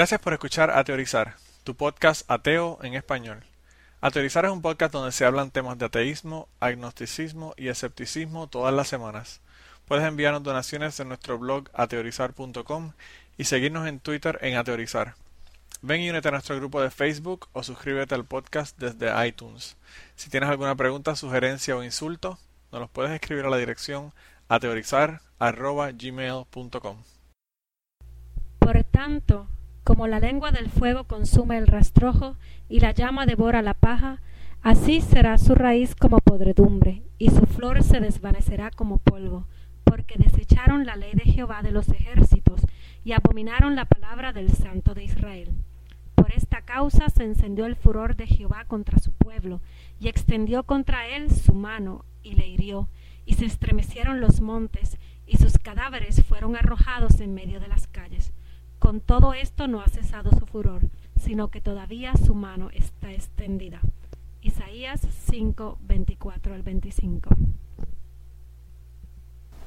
Gracias por escuchar A Teorizar, tu podcast ateo en español. A Teorizar es un podcast donde se hablan temas de ateísmo, agnosticismo y escepticismo todas las semanas. Puedes enviarnos donaciones en nuestro blog ateorizar.com y seguirnos en Twitter en Ateorizar. Ven y únete a nuestro grupo de Facebook o suscríbete al podcast desde iTunes. Si tienes alguna pregunta, sugerencia o insulto, nos los puedes escribir a la dirección ateorizar.gmail.com. Por tanto, como la lengua del fuego consume el rastrojo y la llama devora la paja, así será su raíz como podredumbre, y su flor se desvanecerá como polvo, porque desecharon la ley de Jehová de los ejércitos, y abominaron la palabra del Santo de Israel. Por esta causa se encendió el furor de Jehová contra su pueblo, y extendió contra él su mano, y le hirió, y se estremecieron los montes, y sus cadáveres fueron arrojados en medio de las calles. Con todo esto no ha cesado su furor, sino que todavía su mano está extendida. Isaías 5, 24 al 25.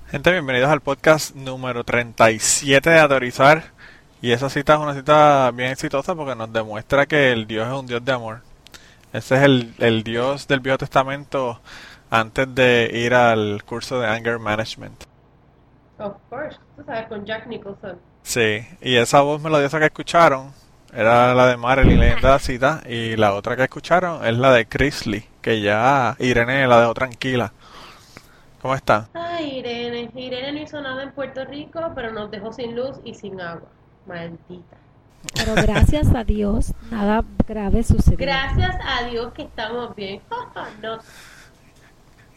Gente, bienvenidos al podcast número 37 de Adorizar. Y esa cita es una cita bien exitosa porque nos demuestra que el Dios es un Dios de amor. Ese es el, el Dios del Viejo Testamento antes de ir al curso de Anger Management. Of course, tú sabes, con Jack Nicholson. Sí, y esa voz melodiosa que escucharon era la de Marilyn leyendo la cita y la otra que escucharon es la de Chrisley, que ya Irene la dejó tranquila. ¿Cómo está? Ay, Irene. Irene no hizo nada en Puerto Rico, pero nos dejó sin luz y sin agua. Maldita. Pero gracias a Dios, nada grave sucedió. Gracias a Dios que estamos bien. no.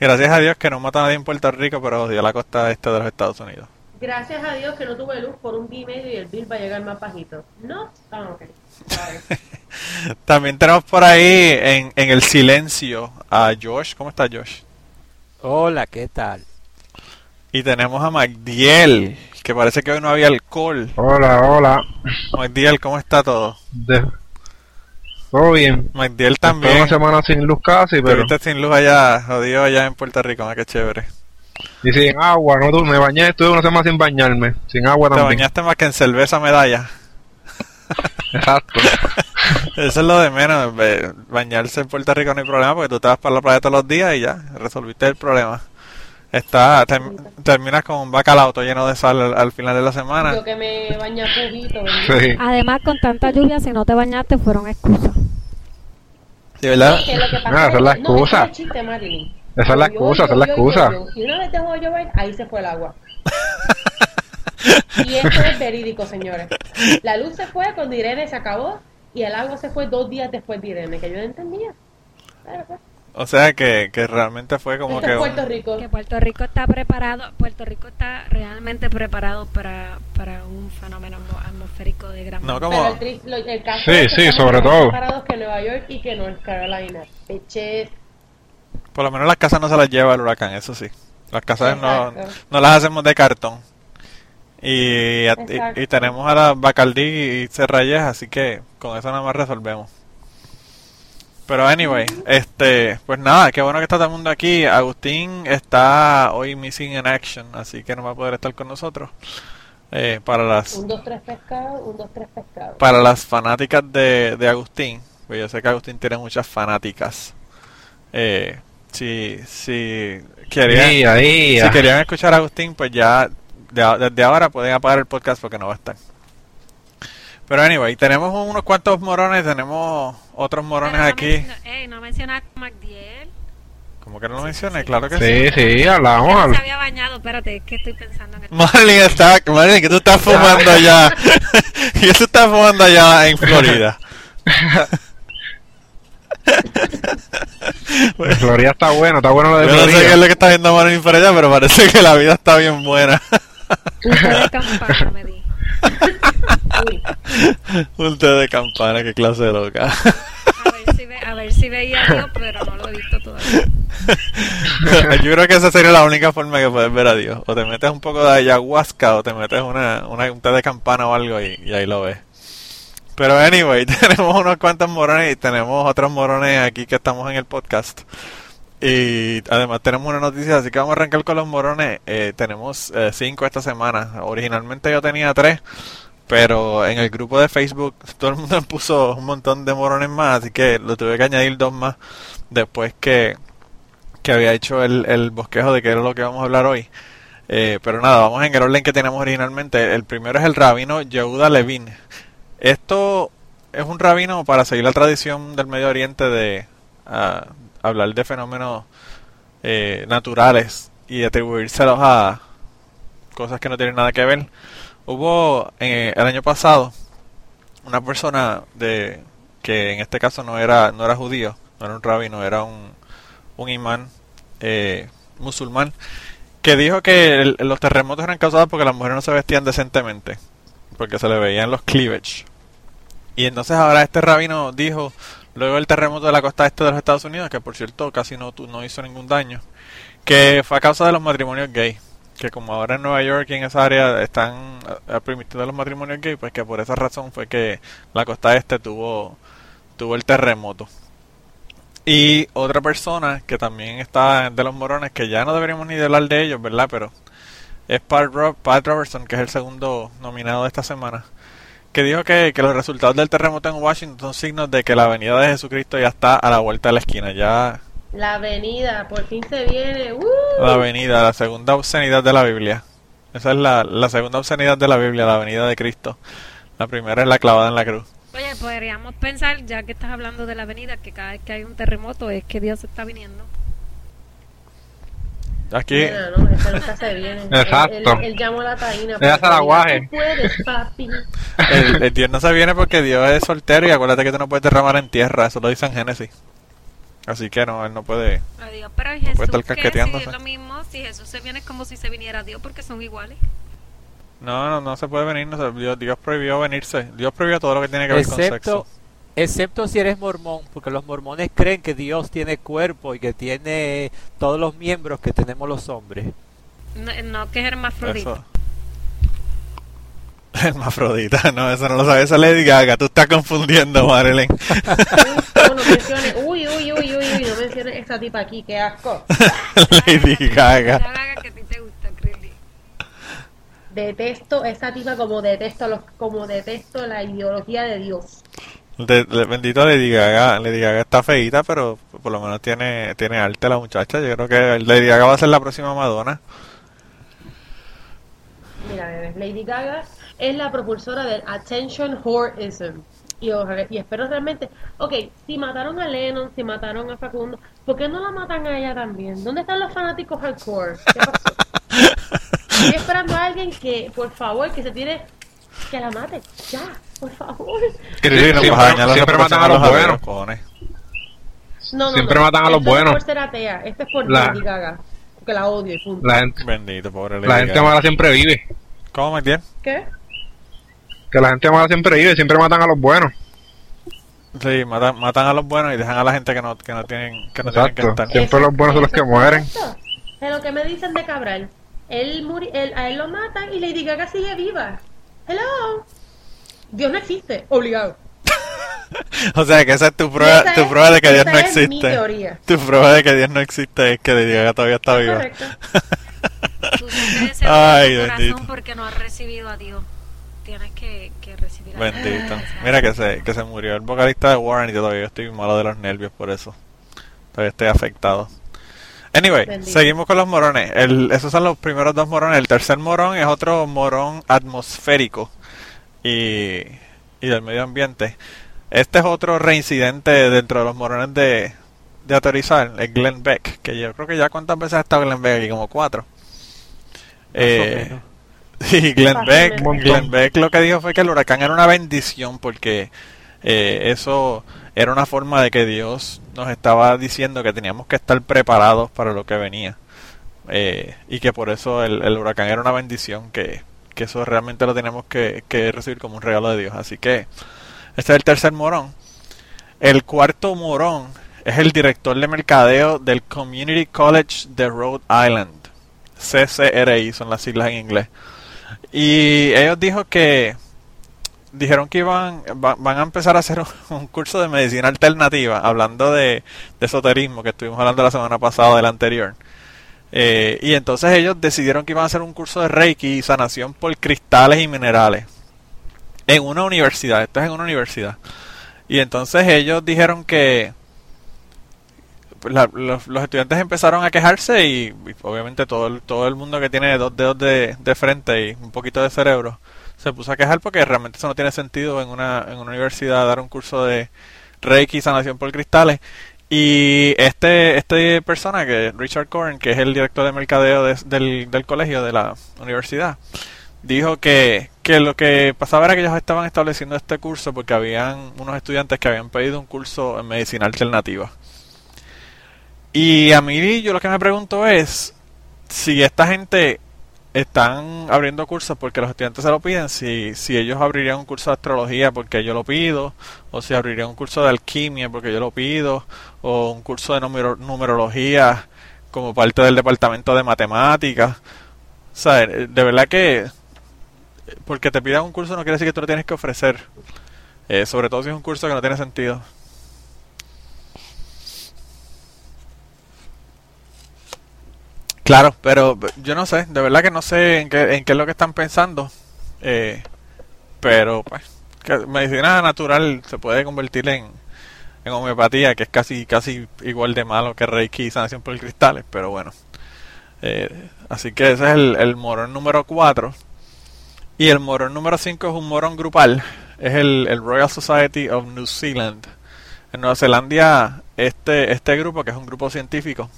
Gracias a Dios que no mata a nadie en Puerto Rico, pero odió la costa este de los Estados Unidos. Gracias a Dios que no tuve luz por un día y medio y el bill va a llegar más bajito. No. Ah, ok. Vale. También tenemos por ahí en, en el silencio a Josh. ¿Cómo está Josh? Hola, ¿qué tal? Y tenemos a Magdiel, que parece que hoy no había alcohol. Hola, hola. Magdiel, ¿cómo está todo? De- Todo bien. Magdiel también. una semana sin luz casi, pero... viste sin luz allá, jodido allá en Puerto Rico, ah, qué chévere. Y sin agua, no tu- me bañé, estuve una semana sin bañarme. Sin agua Te también. bañaste más que en cerveza medalla. Exacto. Eso es lo de menos. Bañarse en Puerto Rico no hay problema porque tú te vas para la playa todos los días y ya, resolviste el problema. Está, term- terminas con un bacalao todo lleno de sal al, al final de la semana. Yo que me baña cubito. Sí. Además, con tanta lluvia, si no te bañaste, fueron excusas. Sí, ¿verdad? Que lo que pasa esa es la no, excusa. ese es el chiste, Marilyn. Esa es la excusa, esa es la excusa. Y una vez dejó de llover, ahí se fue el agua. Y esto es verídico, señores. La luz se fue cuando Irene se acabó y el agua se fue dos días después de Irene, que yo no entendía. Claro, pues. O sea que, que realmente fue como Esto que... un- Puerto Rico. Que Puerto Rico está preparado, Puerto Rico está realmente preparado para, para un fenómeno atmo- atmosférico de gran No, Pero como... el, tri- lo- el caso Sí, es que sí, sobre todo. preparados que Nueva York y que North Carolina. Peches. Por lo menos las casas no se las lleva el huracán, eso sí. Las casas no, no las hacemos de cartón. Y, y, tenemos a la Bacardí y Cerrayes, así que con eso nada más resolvemos. Pero anyway, este, pues nada, qué bueno que está todo el mundo aquí. Agustín está hoy missing in action, así que no va a poder estar con nosotros. Eh, para las Un, dos, tres pescados, un, dos, tres pescados. para las fanáticas de, de Agustín, pues yo sé que Agustín tiene muchas fanáticas. Eh, si, si querían, Ahí, ahí. si querían escuchar a Agustín, pues ya de desde ahora pueden apagar el podcast porque no va a estar. Pero anyway, tenemos unos cuantos morones, tenemos otros morones no aquí. menciono- ey, no mencionaste a Magdiel. Como que no lo mencioné, claro que Sí, sí. sí, hablamos. no se había bañado, espérate, es que estoy pensando en el... Marlene está, Marlene, que tú estás fumando allá. ¿Qué tú estás fumando allá en Florida? Florida está bueno, está bueno lo de Yo no sé qué es Florida. lo que está viendo Marlene por allá, pero parece que la vida está bien buena. Un té de campana me di. Té de campana, qué clase de loca. A ver si, ve- a ver si veía a Dios, pero no lo he visto todavía. Yo creo que esa sería la única forma que puedes ver a Dios. O te metes un poco de ayahuasca o te metes una, una, un té de campana o algo y, y ahí lo ves. Pero anyway, tenemos unos cuantos morones y tenemos otros morones aquí que estamos en el podcast. Y además tenemos una noticia, así que vamos a arrancar con los morones. Eh, tenemos eh, cinco esta semana. Originalmente yo tenía tres, pero en el grupo de Facebook todo el mundo puso un montón de morones más, así que lo tuve que añadir dos más después que, que había hecho el, el bosquejo de qué era lo que vamos a hablar hoy. Eh, pero nada, vamos en el orden que tenemos originalmente. El primero es el rabino Yehuda Levin. Esto es un rabino para seguir la tradición del Medio Oriente de ah, hablar de fenómenos eh, naturales y atribuírselos a cosas que no tienen nada que ver. Hubo eh, el año pasado una persona de que en este caso no era no era judío, no era un rabino, era un, imán eh, musulmán que dijo que los terremotos eran causados porque las mujeres no se vestían decentemente, porque se le veían los cleavage. Y entonces ahora este rabino dijo, luego del terremoto de la costa este de los Estados Unidos, que por cierto casi no, no hizo ningún daño, que fue a causa de los matrimonios gay. Que como ahora en Nueva York y en esa área están eh, permitidos los matrimonios gay, pues que por esa razón fue que la costa este tuvo, tuvo el terremoto. Y otra persona que también está de los morones, que ya no deberíamos ni hablar de ellos, ¿verdad? Pero es Pat, Rob- Pat Robertson, que es el segundo nominado de esta semana, que dijo que, que los resultados del terremoto en Washington son signos de que la venida de Jesucristo ya está a la vuelta de la esquina. Ya la avenida, por fin se viene. ¡Uh! la venida, la segunda obscenidad de la Biblia. Esa es la, la segunda obscenidad de la Biblia, la venida de Cristo. La primera es la clavada en la cruz. Oye, podríamos pensar, ya que estás hablando de la avenida, que cada vez que hay un terremoto es que Dios está viniendo. Aquí, Mira, no, nunca se viene. Exacto. Él, él- él llamó a la taína. Ella se la guaje. Tú puedes, papi. el, el Dios no se viene porque Dios es soltero y acuérdate que tú no puedes derramar en tierra, eso lo dice en Génesis. Así que no, él no puede. Pero digo, pero ¿y puede Jesús estar qué? Si casqueteándose. es lo mismo, si Jesús se viene es como si se viniera Dios porque son iguales. No, no, no se puede venir. No se- Dios, Dios prohibió venirse. Dios prohibió todo lo que tiene que ver con sexo. Excepto si eres mormón, porque los mormones creen que Dios tiene cuerpo y que tiene todos los miembros que tenemos los hombres. No, no que es hermafrodita. Eso. Hermafrodita, no, eso no lo sabes. Esa es Lady Gaga. Tú estás confundiendo, Marilyn. Uy, no menciones. Uy, uy, uy, uy, no menciones esta tipa aquí, qué asco. Lady Gaga. La Gaga que a ti te gusta, Crilly. Detesto esta tipa como detesto los, como detesto la ideología de Dios. De- de- bendito Lady Gaga. Lady Gaga está feita, pero por lo menos tiene, tiene arte la muchacha. Yo creo que Lady Gaga va a ser la próxima Madonna. Mira, bebé, Lady Gaga es la propulsora del attention whoreism. Y, y espero realmente, ok, si mataron a Lennon, si mataron a Facundo, ¿por qué no la matan a ella también? ¿Dónde están los fanáticos hardcore? ¿Qué pasó? Estoy esperando a alguien que, por favor, que se tire, que la mate. Ya, por favor. Sí, siempre- siempre matan a los ateos, buenos. cojones. No, no, Siempre no. matan a los no es buenos. por ser atea, esto es por La- Lady Gaga. Porque la odio y punto. La gente, Bendito, pobre Lady la gente Gaga. mala siempre vive. ¿Cómo, Matiel? ¿Qué? Que la gente mala siempre vive, siempre matan a los buenos. Sí, matan, matan a los buenos y dejan a la gente que no, que no tienen que no tienen que estar. Siempre los buenos son los que mueren. Es lo que me dicen de Cabral. Él, muri- él- a él lo matan y Lady Gaga sigue viva. Hello. Dios no existe, obligado. O sea, que esa es tu prueba, esa tu es- prueba de que Dios no es mi existe. teoría. Tu prueba de que Dios no existe es que Gaga todavía está viva. Correcto. Ay, bendito. porque no has recibido a Dios. Tienes que, que recibir a Dios. Bendito. Mira que se, que se murió el vocalista de Warren y todavía estoy malo de los nervios por eso. Todavía estoy afectado. Anyway, Bendito. seguimos con los morones. El, esos son los primeros dos morones. El tercer morón es otro morón atmosférico y, y del medio ambiente. Este es otro reincidente dentro de los morones de, de aterrizar es Glenn Beck, que yo creo que ya cuántas veces ha estado Glenn Beck aquí, como cuatro. Eh, y Glenn Beck. Glenn Beck lo que dijo fue que el huracán era una bendición porque eh, eso era una forma de que Dios nos estaba diciendo que teníamos que estar preparados para lo que venía. Eh, y que por eso el, el huracán era una bendición, que, que eso realmente lo tenemos que, recibir como un regalo de Dios. Así que este es el tercer morón. El cuarto morón es el director de mercadeo del Community College de Rhode Island. CCRI son las siglas en inglés. Y ellos dijo que dijeron que iban va- van a empezar a hacer un, un curso de medicina alternativa, hablando de, de esoterismo que estuvimos hablando la semana pasada del anterior. Eh, y entonces ellos decidieron que iban a hacer un curso de Reiki y sanación por cristales y minerales en una universidad. Esto es en una universidad. Y entonces ellos dijeron que pues, la- los, estudiantes empezaron a quejarse y, y obviamente todo el, todo el mundo que tiene dos dedos de, de frente y un poquito de cerebro se puso a quejar porque realmente eso no tiene sentido en una, en una universidad dar un curso de Reiki y sanación por cristales. Y este, este persona, que Richard Corn, que es el director de mercadeo de- del, del colegio, de la universidad, dijo que, que lo que pasaba era que ellos estaban estableciendo este curso porque habían unos estudiantes que habían pedido un curso en medicina alternativa. Y a mí yo lo que me pregunto es si esta gente están abriendo cursos porque los estudiantes se lo piden, si, si ellos abrirían un curso de astrología porque yo lo pido, o si abrirían un curso de alquimia porque yo lo pido, o un curso de numero- numerología como parte del departamento de matemáticas. O sea, eh, de verdad que eh, porque te pidan un curso no quiere decir que tú lo tienes que ofrecer. Eh, sobre todo si es un curso que no tiene sentido. Claro, pero yo no sé, de verdad que no sé en qué, en qué es lo que están pensando. Eh, pero pues, medicina natural se puede convertir en, en homeopatía, que es casi casi igual de malo que Reiki y sanación por cristales, pero bueno. Eh, así que ese es el, el morón número 4. Y el morón número 5 es un morón grupal. Es el, el Royal Society of New Zealand. En Nueva Zelanda, este, este grupo, que es un grupo científico,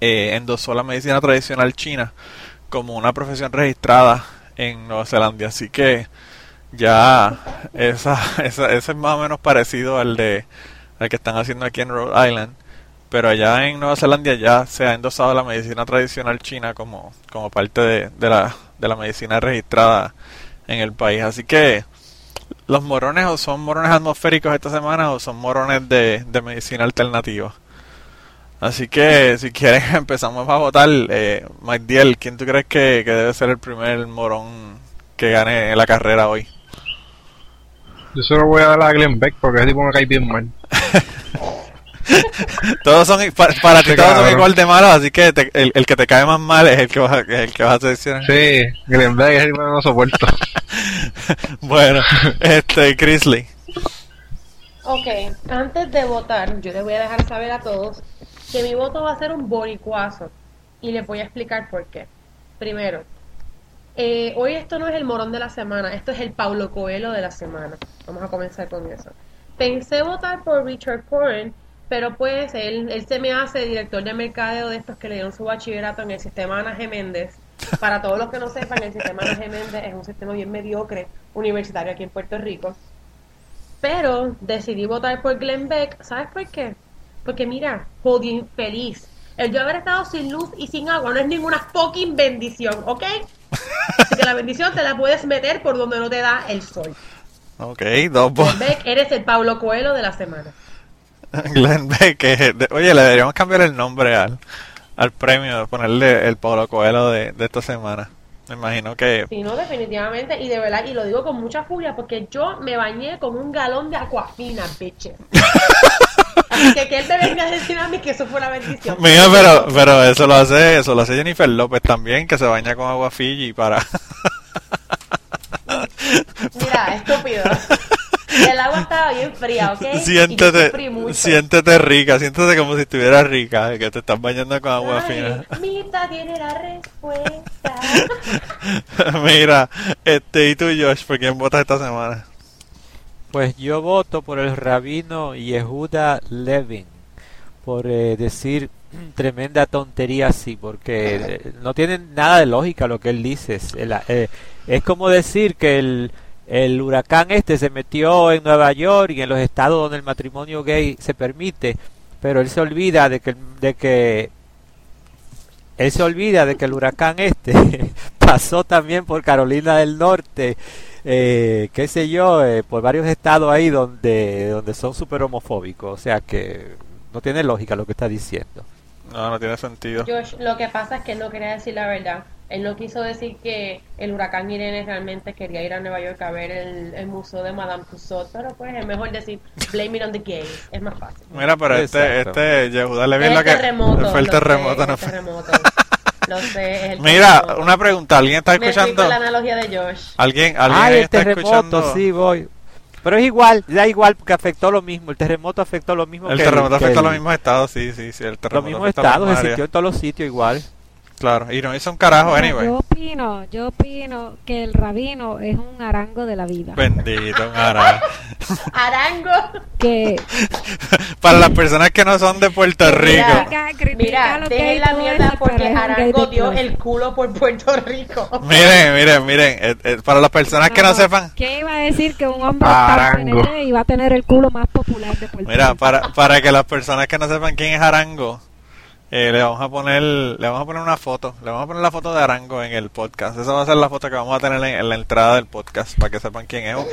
eh, endosó la medicina tradicional china como una profesión registrada en Nueva Zelanda. Así que ya esa, esa, ese es más o menos parecido al de al que están haciendo aquí en Rhode Island. Pero allá en Nueva Zelanda ya se ha endosado la medicina tradicional china como, parte de, la, de la medicina registrada en el país. Así que los morones o son morones atmosféricos esta semana o son morones de medicina alternativa. Así que si quieren empezamos a votar. Eh, Mike Diel, ¿quién tú crees que, que debe ser el primer morón que gane la carrera hoy? Yo se lo voy a dar a Glenn Beck porque ese tipo me cae bien mal. todos son para ti todos son igual de malos, así que te- el, el que te cae más mal es el que vas a, es el que vas a seleccionar. Sí, Glenn Beck ese tipo no lo soporto. bueno, este Grizzly. Ok, antes de votar, yo les voy a dejar saber a todos que mi voto va a ser un boricuazo. Y les voy a explicar por qué. Primero, eh, hoy esto no es el morón de la semana, esto es el Paulo Coelho de la semana. Vamos a comenzar con eso. Pensé votar por Richard Coren, pero pues él, él se me hace director de mercadeo de estos que le dieron su bachillerato en el sistema Ana G. Para todos los que no sepan, el sistema Ana G. Es un sistema bien mediocre universitario aquí en Puerto Rico. Pero decidí votar por Glenn Beck. ¿Sabes por qué? Porque mira, jodido infeliz. El yo haber estado sin luz y sin agua no es ninguna fucking bendición, ¿ok? Así que la bendición te la puedes meter por donde no te da el sol. Ok, dos. Glenn Beck, eres el Pablo Coelho de la semana. Glenn Beck, de- oye, le deberíamos cambiar el nombre al, al premio, ponerle el Pablo Coelho de, de esta semana. Me imagino que Sí, no, definitivamente. Y de verdad, y lo digo con mucha furia porque yo me bañé con un galón de aquafina, bitches. Así que que él me venga a decir a mí que eso fue una bendición. Mira, pero, pero eso lo hace, eso lo hace Jennifer López también, que se baña con agua Fiji para. Mira, estúpido. El agua estaba bien fría, ¿ok? Siéntete, siéntete rica, siéntete como si estuvieras rica, que te estás bañando con agua Ay, fina. Mita tiene la respuesta. Mira, este, y tú, Josh, ¿por quién votas esta semana? Pues yo voto por el rabino Yehuda Levin, por eh, decir tremenda tontería así, porque eh, no tiene nada de lógica lo que él dice. Eh, es como decir que el, el huracán este se metió en Nueva York y en los estados donde el matrimonio gay se permite, pero él se olvida de que, de que él se olvida de que el huracán este pasó también por Carolina del Norte, eh, qué sé yo, eh, por varios estados ahí donde, donde son súper homofóbicos. O sea que no tiene lógica lo que está diciendo. No, no tiene sentido. Josh, lo que pasa es que él no quería decir la verdad. Él no quiso decir que el huracán Irene realmente quería ir a Nueva York a ver el, el museo de Madame Tussauds, pero pues es mejor decir blame it on the gays, es más fácil. Mira, pero este, Exacto. este, Yehuda le lo el que terremoto. fue el terremoto, no es el fue. terremoto. Lo sé, es el Mira, terremoto. una pregunta, ¿alguien está Me escuchando? con la analogía de Josh. ¿Alguien, alguien Ay, el está terremoto, escuchando? sí, voy. Pero es igual, da igual porque afectó lo mismo. El terremoto afectó lo mismo El que terremoto que afecta a el- los mismos estados, sí, sí, sí, el Los terremoto mismos a las estados, existió áreas. en todos los sitios igual. Claro, y no hizo un carajo, Mira, anyway. Yo opino, yo opino que el rabino es un arango de la vida. Bendito, un carajo. Arango. Que Para las personas que no son de Puerto Rico. Mira, Mira, dejen la mierda porque Arango dio el culo por Puerto Rico. Miren, miren, miren, eh, eh, para las personas que no sepan, ¿Qué iba a decir que un hombre Arango. iba a tener el culo más popular de Puerto mira, Rico? para, para que las personas que no sepan quién es Arango, eh, le vamos a poner, le vamos a poner una foto, le vamos a poner la foto de Arango en el podcast. Esa va a ser la foto que vamos a tener en, en la entrada del podcast para que sepan quién es.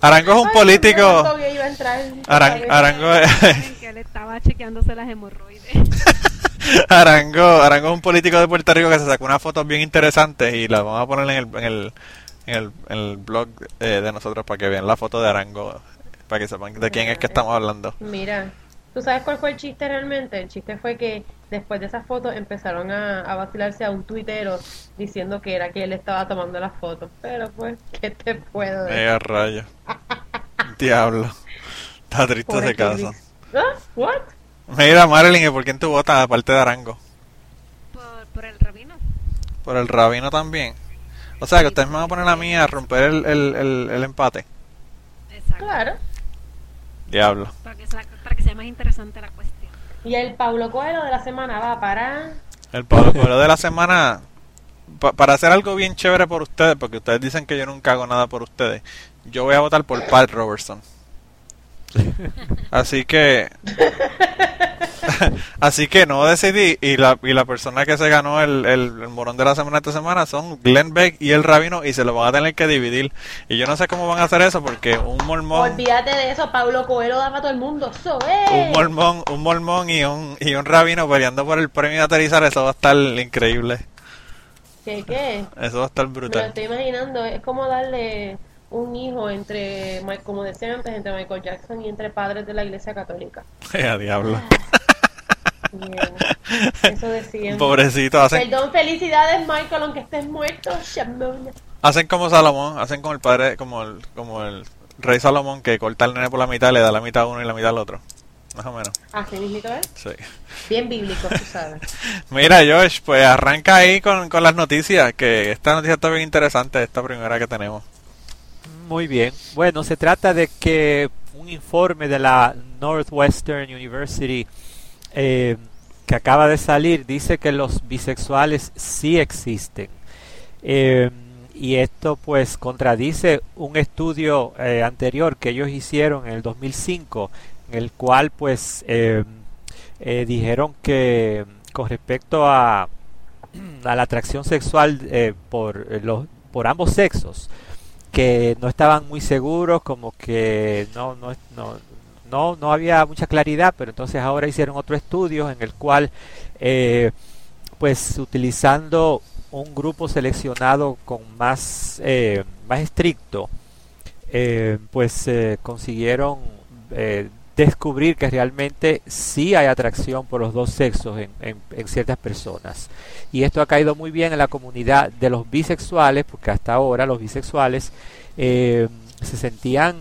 Arango es un político. Arango gay iba a entrar. Aran- Arango es, que él estaba chequeándose las hemorroides. Arango, Arango es un político de Puerto Rico que se sacó unas fotos bien interesantes y las vamos a poner en el, en el, en el, en el blog eh, de nosotros para que vean la foto de Arango, para que sepan de quién es que estamos hablando. Mira, ¿tú sabes cuál fue el chiste realmente? El chiste fue que después de esas fotos empezaron a, a vacilarse a un tuitero diciendo que era que él estaba tomando las fotos. Pero pues, ¿qué te puedo decir? Eh, a rayo. Diablo. Está triste caso. Kirby. ¿Ah? ¿What? Mira, Marilyn, ¿y por quién tú votas aparte de Arango? por, por el rabino. Por el rabino también. O sea, que ustedes me van a poner a mí a romper el, el, el, el empate. Exacto. Claro. Diablo. Para que, sea, para que sea más interesante la cuestión. Y el Pablo Coelho de la semana va para... El Pablo Coelho de la semana, pa- para hacer algo bien chévere por ustedes, porque ustedes dicen que yo nunca hago nada por ustedes, yo voy a votar por Pat Robertson. Así que, así que no decidí y la, y la persona que se ganó el, el, el morón de la semana esta semana son Glenn Beck y el Rabino y se lo van a tener que dividir. Y yo no sé cómo van a hacer eso porque un mormón, Olvídate de eso, Pablo Coelho daba a todo el mundo. ¡Eso es! un mormón, un mormón y un, y un rabino peleando por el premio de aterrizar, eso va a estar increíble. ¿Qué qué? Eso va a estar Me lo brutal. estoy imaginando, es como darle un hijo entre, como decía antes, entre Michael Jackson y entre padres de la iglesia católica. a diablo. Bien. Eso decían. Pobrecito, hacen, Perdón, felicidades Michael, aunque estés muerto. Hacen como Salomón, hacen como el padre, como el, como el rey Salomón que corta al nene por la mitad, le da la mitad a uno y la mitad al otro. Más o menos, Así mismito es. sí. Bien bíblico, tú sabes. Mira, Josh, pues arranca ahí con, con las noticias, que esta noticia está bien interesante, esta primera que tenemos. Muy bien. Bueno, se trata de que un informe de la Northwestern University eh, que acaba de salir dice que los bisexuales sí existen. Eh, y esto pues contradice un estudio eh, anterior que ellos hicieron en el 2005 en el cual pues eh, dijeron que con respecto a, a la atracción sexual por, los, por ambos sexos que no estaban muy seguros, como que no, no, no, no había mucha claridad, pero entonces ahora hicieron otro estudio en el cual, eh, pues utilizando un grupo seleccionado con más, eh, más estricto, eh, pues eh, consiguieron descubrir que realmente sí hay atracción por los dos sexos en, en- ciertas personas. Y esto ha caído muy bien en la comunidad de los bisexuales, porque hasta ahora los bisexuales se sentían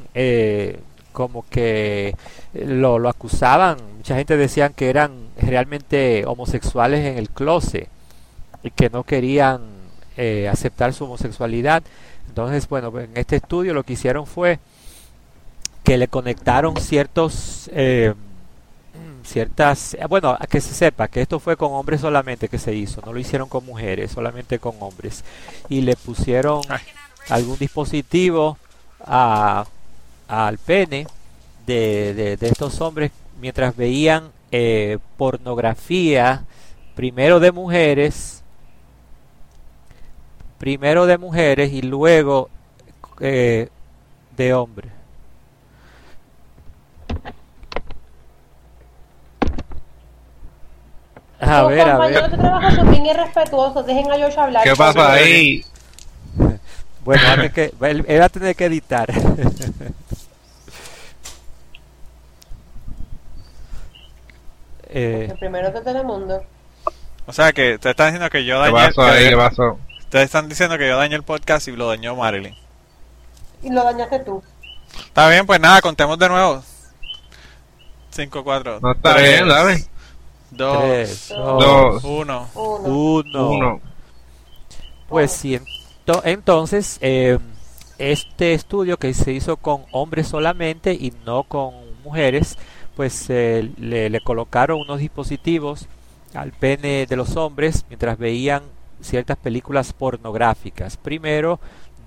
como que lo, lo acusaban. Mucha gente decían que eran realmente homosexuales en el closet y que no querían eh, aceptar su homosexualidad. Entonces, bueno, en este estudio lo que hicieron fue que le conectaron ciertos eh, ciertas, eh, bueno, a que se sepa que esto fue con hombres solamente que se hizo, no lo hicieron con mujeres, solamente con hombres. Y le pusieron algún dispositivo a, al pene de, de- de estos hombres mientras veían eh, pornografía, primero de mujeres, primero de mujeres y luego eh, de hombres. A ver, a ver. de trabajo son bien irrespetuosos. Dejen a George hablar. ¿Qué pasa ahí? Bueno, que, él, él va a tener que editar. Eh, El primero de Telemundo. O sea que te están diciendo que yo ¿Qué dañé. pasó ahí? ¿Qué pasó? Ustedes están diciendo que yo dañé el podcast y lo dañó Marilyn. Y lo dañaste tú. Está bien, pues nada, contemos de nuevo. 5, 4, No está bien, dale. 2, tres, Dos. 1. Uno. uno. Uno. Pues sí, ento- entonces eh, este estudio que se hizo con hombres solamente y no con mujeres, pues le, le colocaron unos dispositivos al pene de los hombres mientras veían ciertas películas pornográficas, primero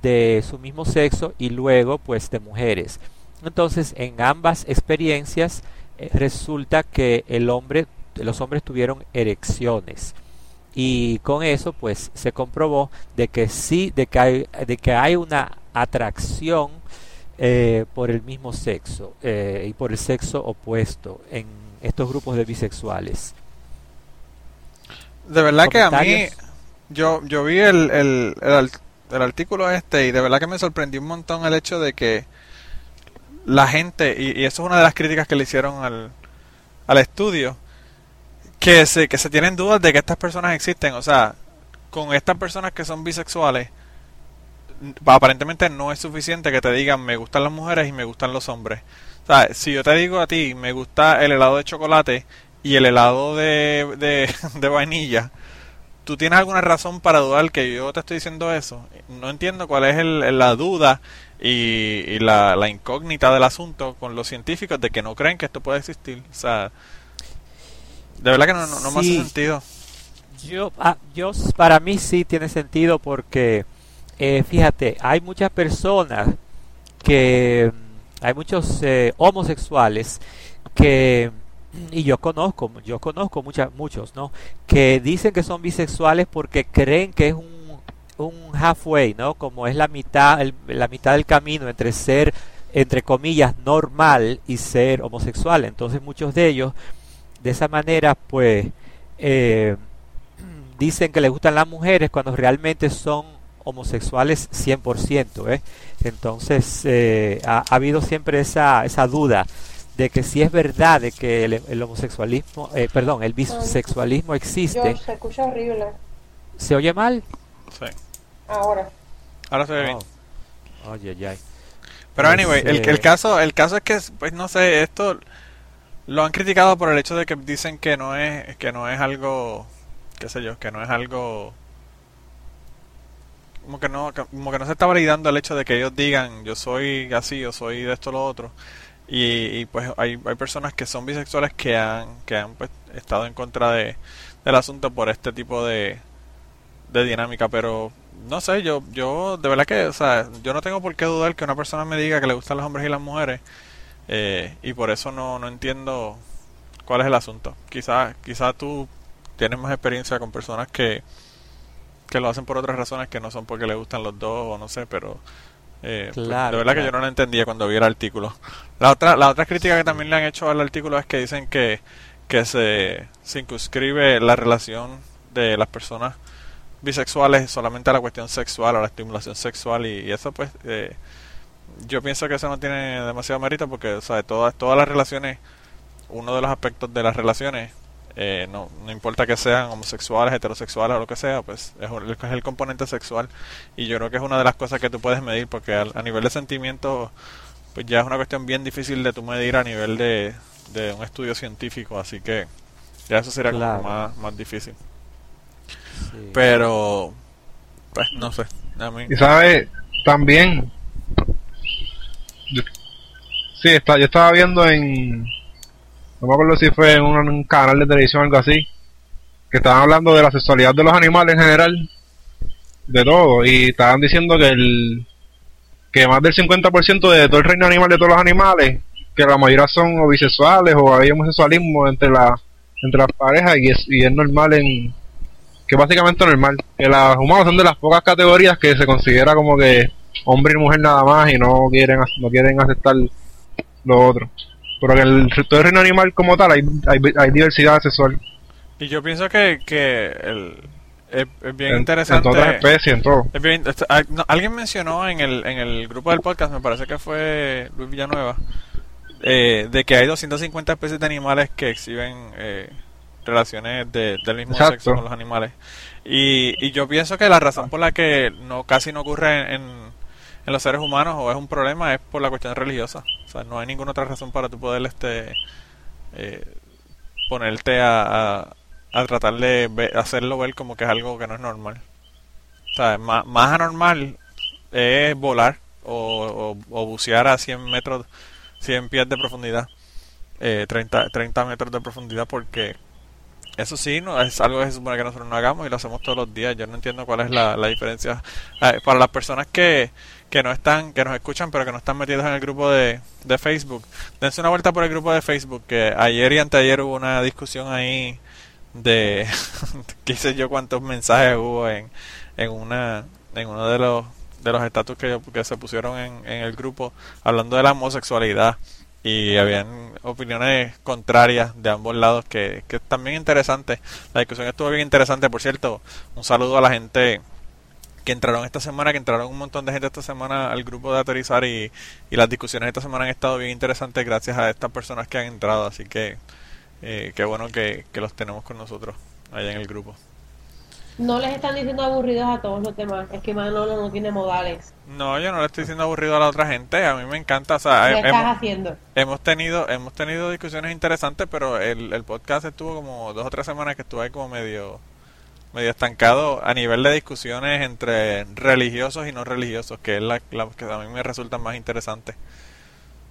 de su mismo sexo y luego pues de mujeres. Entonces en ambas experiencias eh, resulta que el hombre, los hombres tuvieron erecciones y con eso pues se comprobó de que sí de que hay, de que hay una atracción eh, por el mismo sexo eh, y por el sexo opuesto en estos grupos de bisexuales De verdad que a mí, yo, yo vi el, el, el, artículo este y de verdad que me sorprendió un montón el hecho de que la gente, y, y eso es una de las críticas que le hicieron al, al estudio, que se, que se tienen dudas de que estas personas existen. O sea, con estas personas que son bisexuales, aparentemente no es suficiente que te digan me gustan las mujeres y me gustan los hombres. O sea, si yo te digo a ti me gusta el helado de chocolate y el helado de, de, de vainilla, ¿tú tienes alguna razón para dudar que yo te estoy diciendo eso? No entiendo cuál es el- la duda y, y la, la incógnita del asunto con los científicos de que no creen que esto puede existir. O sea, de verdad que no, no, no me hace sentido. yo ah, yo para mí sí tiene sentido porque eh, fíjate hay muchas personas que hay muchos eh, homosexuales que y yo conozco yo conozco muchas muchos no que dicen que son bisexuales porque creen que es un un halfway no como es la mitad el- la mitad del camino entre ser entre comillas normal y ser homosexual. Entonces muchos de ellos de esa manera pues eh, dicen que les gustan las mujeres cuando realmente son homosexuales 100%, ¿eh? Entonces eh, ha, ha habido siempre esa, esa duda de que si es verdad de que el, el homosexualismo, eh, perdón, el bisexualismo existe. Se escucha horrible. ¿Se oye mal? Sí. Ahora. Ahora se ve bien. Oh. Oye, ay. Pero Pues, anyway, el, el caso el caso es que pues no sé, esto lo han criticado por el hecho de que dicen que no es que no es algo qué sé yo, que no es algo como que no como que no se está validando el hecho de que ellos digan yo soy así, yo soy de esto o lo otro. Y, pues hay, hay personas que son bisexuales que han que han pues, estado en contra de del asunto por este tipo de de dinámica, pero no sé, yo yo de verdad que, o sea, yo no tengo por qué dudar que una persona me diga que le gustan los hombres y las mujeres eh, y por eso no, no entiendo cuál es el asunto. Quizá quizá tú tienes más experiencia con personas que que lo hacen por otras razones que no son porque le gustan los dos o no sé, pero eh, pues, Claro, de verdad que yo no lo entendía cuando vi el artículo. La otra la otra crítica que también le han hecho al artículo es que dicen que que se circunscribe la relación de las personas bisexuales solamente a la cuestión sexual, a la estimulación sexual y, y eso pues eh, yo pienso que eso no tiene demasiado mérito porque o sea, todas todas las relaciones uno de los aspectos de las relaciones eh, no, no importa que sean homosexuales, heterosexuales o lo que sea, pues es, un- es el componente sexual y yo creo que es una de las cosas que tú puedes medir porque al- a, nivel de sentimiento pues ya es una cuestión bien difícil de tú medir a nivel de, de un estudio científico, así que ya eso sería Claro. como más, más difícil. Sí. Pero, pues no sé. A mí, Y sabes, también. yo- sí, está, yo estaba viendo en. No me acuerdo si fue en un, canal de televisión o algo así, que estaban hablando de la sexualidad de los animales en general, de todo, y estaban diciendo que el que más del 50% de todo el reino animal de todos los animales, que la mayoría son bisexuales o hay homosexualismo entre la entre las parejas y es, y es normal en que básicamente normal, que los humanos son de las pocas categorías que se considera como que hombre y mujer nada más y no quieren no quieren aceptar lo otro. Pero que el todo el reino animal como tal hay, hay, hay diversidad sexual Y yo pienso que, que el, es, es bien en, interesante. en todas las especies, en todo. Es bien- esto- ah, no, alguien mencionó en el, en el grupo del podcast, me parece que fue Luis Villanueva, eh, de que hay 250 especies de animales que exhiben eh, relaciones de- del mismo Exacto. sexo con los animales. Y, y yo pienso que la razón por la que no casi no ocurre en, en los seres humanos o es un problema es por la cuestión religiosa. O sea, no hay ninguna otra razón para tú poder este, eh, ponerte a, a, tratar de hacerlo ver como que es algo que no es normal. O sea, más, más anormal es volar o, o, bucear a 100 metros, 100 pies de profundidad, eh, 30, 30 metros de profundidad, porque eso sí, no es algo que se supone que nosotros no hagamos y lo hacemos todos los días. Yo no entiendo cuál es la, la diferencia. Eh, para las personas que, que no están, que nos escuchan, pero que no están metidos en el grupo de, de Facebook, dense una vuelta por el grupo de Facebook, que ayer y anteayer hubo una discusión ahí de qué sé yo cuántos mensajes hubo en, en una en uno de los de los estatus que, que se pusieron en, en el grupo hablando de la homosexualidad. Y habían opiniones contrarias de ambos lados que, que es también interesante la discusión estuvo bien interesante. Por cierto un saludo a la gente que entraron esta semana, que entraron un montón de gente esta semana al grupo de Aterrizar y, y las discusiones esta semana han estado bien interesantes gracias a estas personas que han entrado, así que eh, qué bueno que, que los tenemos con nosotros allá en el grupo. No les están diciendo aburridos a todos los demás. Es que Manolo no tiene modales. No, yo no le estoy diciendo aburrido a la otra gente, a mí me encanta, o sea, ¿Qué he- estás hemos, haciendo? hemos tenido hemos tenido discusiones interesantes, pero el, el podcast estuvo como dos o tres semanas que estuve ahí como medio medio estancado a nivel de discusiones entre religiosos y no religiosos, que es la, la que a mí me resultan más interesantes.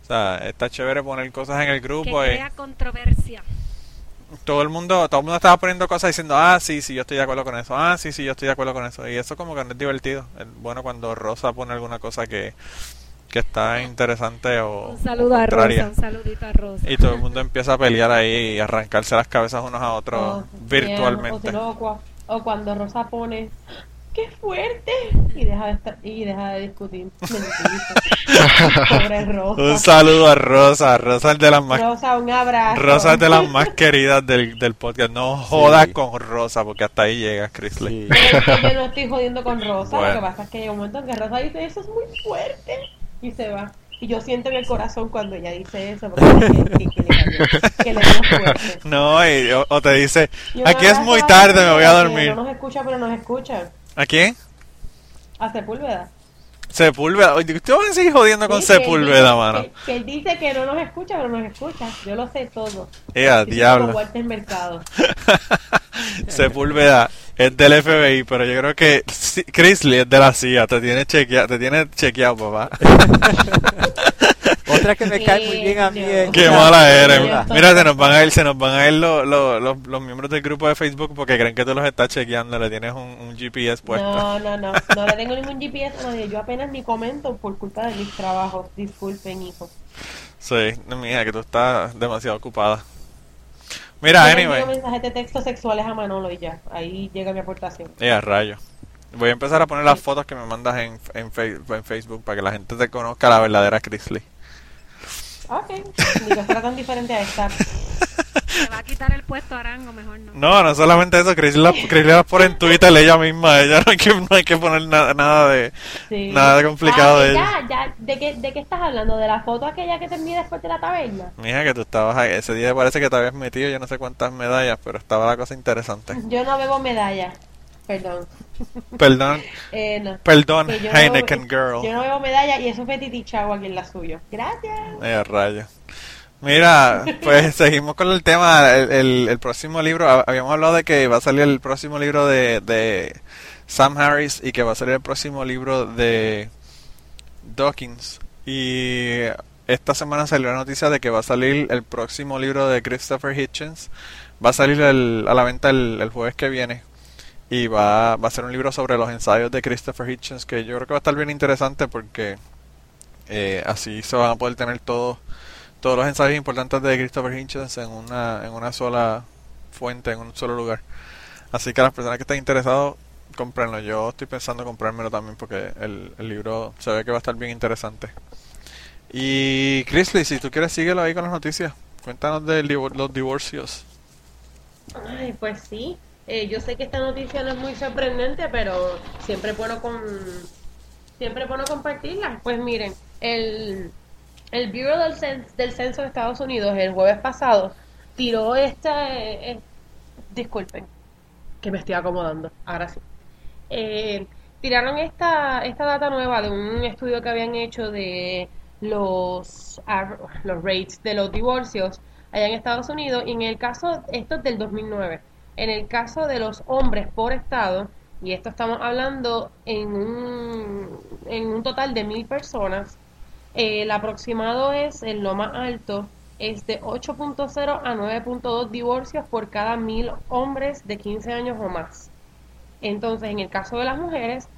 O sea, está chévere poner cosas en el que grupo y crea controversia. todo el mundo todo el mundo estaba poniendo cosas diciendo, ah, sí, sí, yo estoy de acuerdo con eso, ah, sí, sí, yo estoy de acuerdo con eso. Y eso como que no es divertido. Es bueno cuando Rosa pone alguna cosa que, que está interesante o, Un saludo o a. Rosa, un saludito a Rosa. Y todo el mundo empieza a pelear ahí y arrancarse las cabezas unos a otros O- virtualmente. No, o cua- o cuando Rosa pone ¡Qué fuerte! Y deja de, estar, y deja de discutir. Pobre Rosa. Un saludo a Rosa, Rosa es de las más Rosa, un abrazo. Rosa es de las más queridas del, del podcast. No jodas Sí. con Rosa porque hasta ahí llegas, Chrisley. Sí. Yo no estoy jodiendo con Rosa. Bueno. Lo que pasa es que llega un momento en que Rosa dice eso es muy fuerte. Y se va. Y yo siento en el corazón cuando ella dice eso. Porque que, que, que que le fuerte. No, y- o, o te dice, aquí es muy tarde, me voy a dormir. No nos escucha, pero nos escucha. ¿A quién? A Sepúlveda. Sepúlveda. Oye, Usted va a seguir jodiendo con Sí, Sepúlveda, mano. Que, él dice que no nos escucha, pero nos escucha. Yo lo sé todo. Eh, diablo. Mercado. Sepúlveda es del FBI, pero yo creo que sí, Chrisley es de la CIA. Te tiene chequeado, te tiene chequeado, papá. Otra que me cae muy bien a mí es... Qué mala eres. Mira, se nos van a ir, se nos van a ir los, los, los, los miembros del grupo de Facebook porque creen que tú los estás chequeando, le tienes un, un GPS puesto. No, no, no. No le tengo ningún GPS a nadie. Yo apenas ni comento por culpa de mis trabajos. Disculpen, hijo. Sí, mija, que tú estás demasiado ocupada. Mira, anyway. mensajes de texto sexuales a Manolo y ya. Ahí llega mi aportación. Eh, a rayo. Voy a empezar a poner las fotos que me mandas en, en, en Facebook para que la gente te conozca la verdadera Chrisley. Ok. Ni que fuera tan diferente a esta. Va a quitar el puesto a Arango, mejor no. No, no solamente eso, Chrisley las, Chrisley las pone en Twitter ella misma. Ella no hay que, no hay que poner nada, nada de Sí. nada de complicado Ah, de ella. ya, ya. ¿De qué, ¿De qué estás hablando? ¿De la foto aquella que te envié después de la taberna? Mija, que tú estabas ahí. Ese día parece que te habías metido yo no sé cuántas medallas, pero estaba la cosa interesante. Yo no bebo medalla. Perdón. Perdón, Eh, no. perdón, yo no- Heineken Girl. Yo no bebo medalla y eso fue Titi Chagua quien la suyo. Gracias. Eh, rayo. Mira, pues seguimos con el tema. El, el- próximo libro, hab- habíamos hablado de que va a salir el próximo libro de, de Sam Harris y que va a salir el próximo libro de Dawkins. Y esta semana salió la noticia de que va a salir el próximo libro de Christopher Hitchens. Va a salir el- a la venta el, el jueves que viene. Y va, va a ser un libro sobre los ensayos de Christopher Hitchens que yo creo que va a estar bien interesante porque eh, así se van a poder tener todos todos los ensayos importantes de Christopher Hitchens en una, en una sola fuente, en un solo lugar. Así que las personas que estén interesados, comprenlo. Yo estoy pensando comprármelo también porque el, libro se ve que va a estar bien interesante. Y Chrisley, si tú quieres, síguelo ahí con las noticias. Cuéntanos de los divorcios. Ay, pues sí. Eh, yo sé que esta noticia no es muy sorprendente, pero siempre bueno con siempre bueno compartirla. Pues miren, el, el Bureau del, Cen- del Censo de Estados Unidos el jueves pasado tiró esta eh, eh, disculpen que me estoy acomodando, ahora sí. Eh, tiraron esta esta data nueva de un estudio que habían hecho de los los rates de los divorcios allá en Estados Unidos y en el caso esto es del 2009 en el caso de los hombres por estado y esto estamos hablando en un en un total de mil personas el aproximado es en lo más alto es de 8.0 a 9.2 divorcios por cada mil hombres de 15 años o más entonces, en el caso de las mujeres,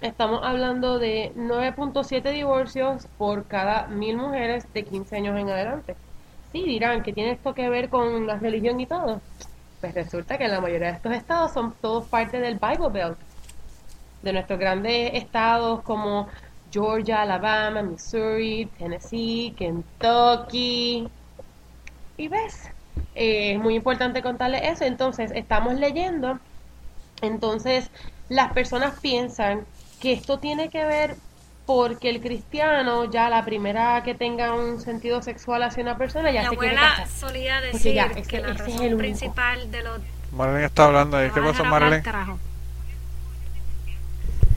estamos hablando de 9.7 divorcios por cada mil mujeres de 15 años en adelante. Sí, dirán que tiene esto que ver con la religión y todo. Pues resulta que la mayoría de estos estados son todos parte del Bible Belt. De nuestros grandes estados como Georgia, Alabama, Missouri, Tennessee, Kentucky. Y ves, eh, es muy importante contarles eso. Entonces, estamos leyendo entonces, las personas piensan que esto tiene que ver porque el cristiano, ya la primera que tenga un sentido sexual hacia una persona, ya Mi se quiere casar. solía decir ya, que la es razón único. principal de los... Marilyn está hablando ahí. ¿Qué pasó.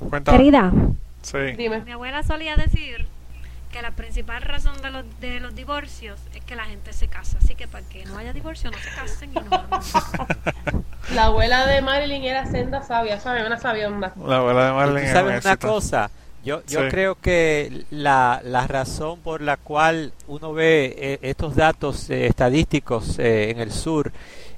Cuéntanos. Querida, Sí. Dime. mi abuela solía decir que la principal razón de los, de los divorcios es que la gente se casa. Así que para que no haya divorcio, no se casen y no... La abuela de Marilyn era senda sabia, ¿sabes? Una sabionda. La abuela de ¿Tú Marilyn es un sabes una cosa? Yo, yo Sí. creo que la, la razón por la cual uno ve eh, estos datos eh, estadísticos eh, en el sur